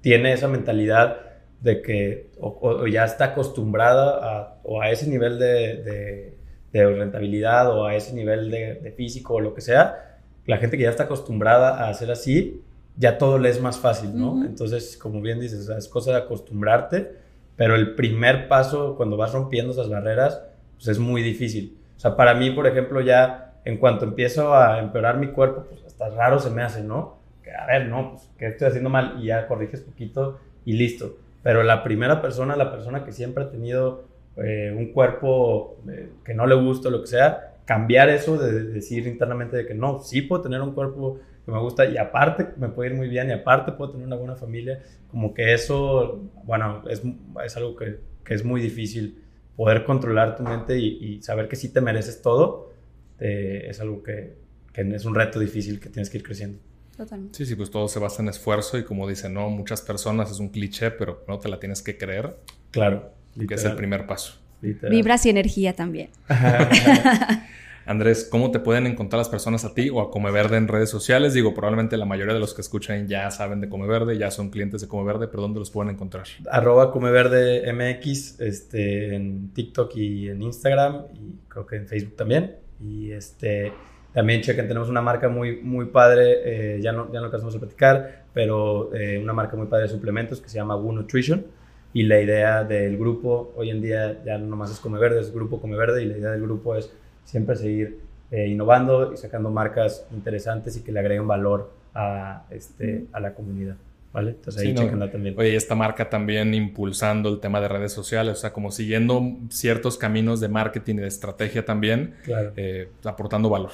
tiene esa mentalidad de que o, ya está acostumbrada a, o a ese nivel de, de, rentabilidad o a ese nivel de, físico o lo que sea, la gente que ya está acostumbrada a hacer así, ya todo le es más fácil, ¿no? Entonces, como bien dices, es cosa de acostumbrarte pero el primer paso, cuando vas rompiendo esas barreras, pues es muy difícil. O sea, para mí, por ejemplo, ya en cuanto empiezo a empeorar mi cuerpo, pues hasta raro se me hace, ¿no? Que, a ver, no, pues que estoy haciendo mal y ya corriges poquito y listo. Pero la primera persona, la persona que siempre ha tenido eh, un cuerpo eh, que no le gusta, lo que sea, cambiar eso de decir internamente de que no, sí puedo tener un cuerpo que me gusta y aparte me puede ir muy bien y aparte puedo tener una buena familia, como que eso, bueno, es, es algo que, que, es muy difícil poder controlar tu mente y, saber que sí te mereces todo, es algo que, que, es un reto difícil que tienes que ir creciendo. Totalmente. Sí, sí, pues todo se basa en esfuerzo y como dicen, no, muchas personas es un cliché, pero no te la tienes que creer. Claro. Que es el primer paso. Vibras y energía también. Andrés, ¿cómo te pueden encontrar las personas a ti o a Come Verde en redes sociales? Digo, probablemente la mayoría de los que escuchan ya saben de Come Verde, ya son clientes de Come Verde, pero ¿dónde los pueden encontrar? Arroba Come Verde MX este, en TikTok y en Instagram y creo que en Facebook también. Y este, también chequen, tenemos una marca muy, muy padre, eh, ya, no, ya no alcanzamos a platicar, pero eh, una marca muy padre de suplementos que se llama Woo Nutrition. Y la idea del grupo, hoy en día ya no nomás es Come Verde, es Grupo Come Verde y la idea del grupo es siempre seguir eh, innovando y sacando marcas interesantes y que le agreguen valor a, este, a la comunidad. ¿Vale? Entonces ahí también. Oye, esta marca también impulsando el tema de redes sociales, o sea, como siguiendo ciertos caminos de marketing y de estrategia también, eh, aportando valor.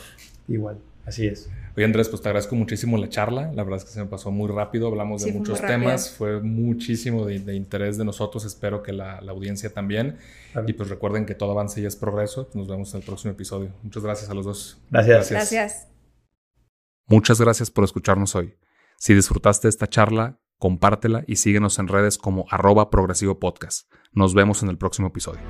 Igual, así es. Oye, Andrés, pues te agradezco muchísimo la charla. La verdad es que se me pasó muy rápido. Hablamos de muchos temas. Fue muchísimo de, interés de nosotros. Espero que la, audiencia también. Y pues recuerden que todo avance y es progreso. Nos vemos en el próximo episodio. Muchas gracias a los dos. Gracias. Gracias. Muchas gracias por escucharnos hoy. Si disfrutaste esta charla, compártela y síguenos en redes como arroba progresivo podcast. Nos vemos en el próximo episodio.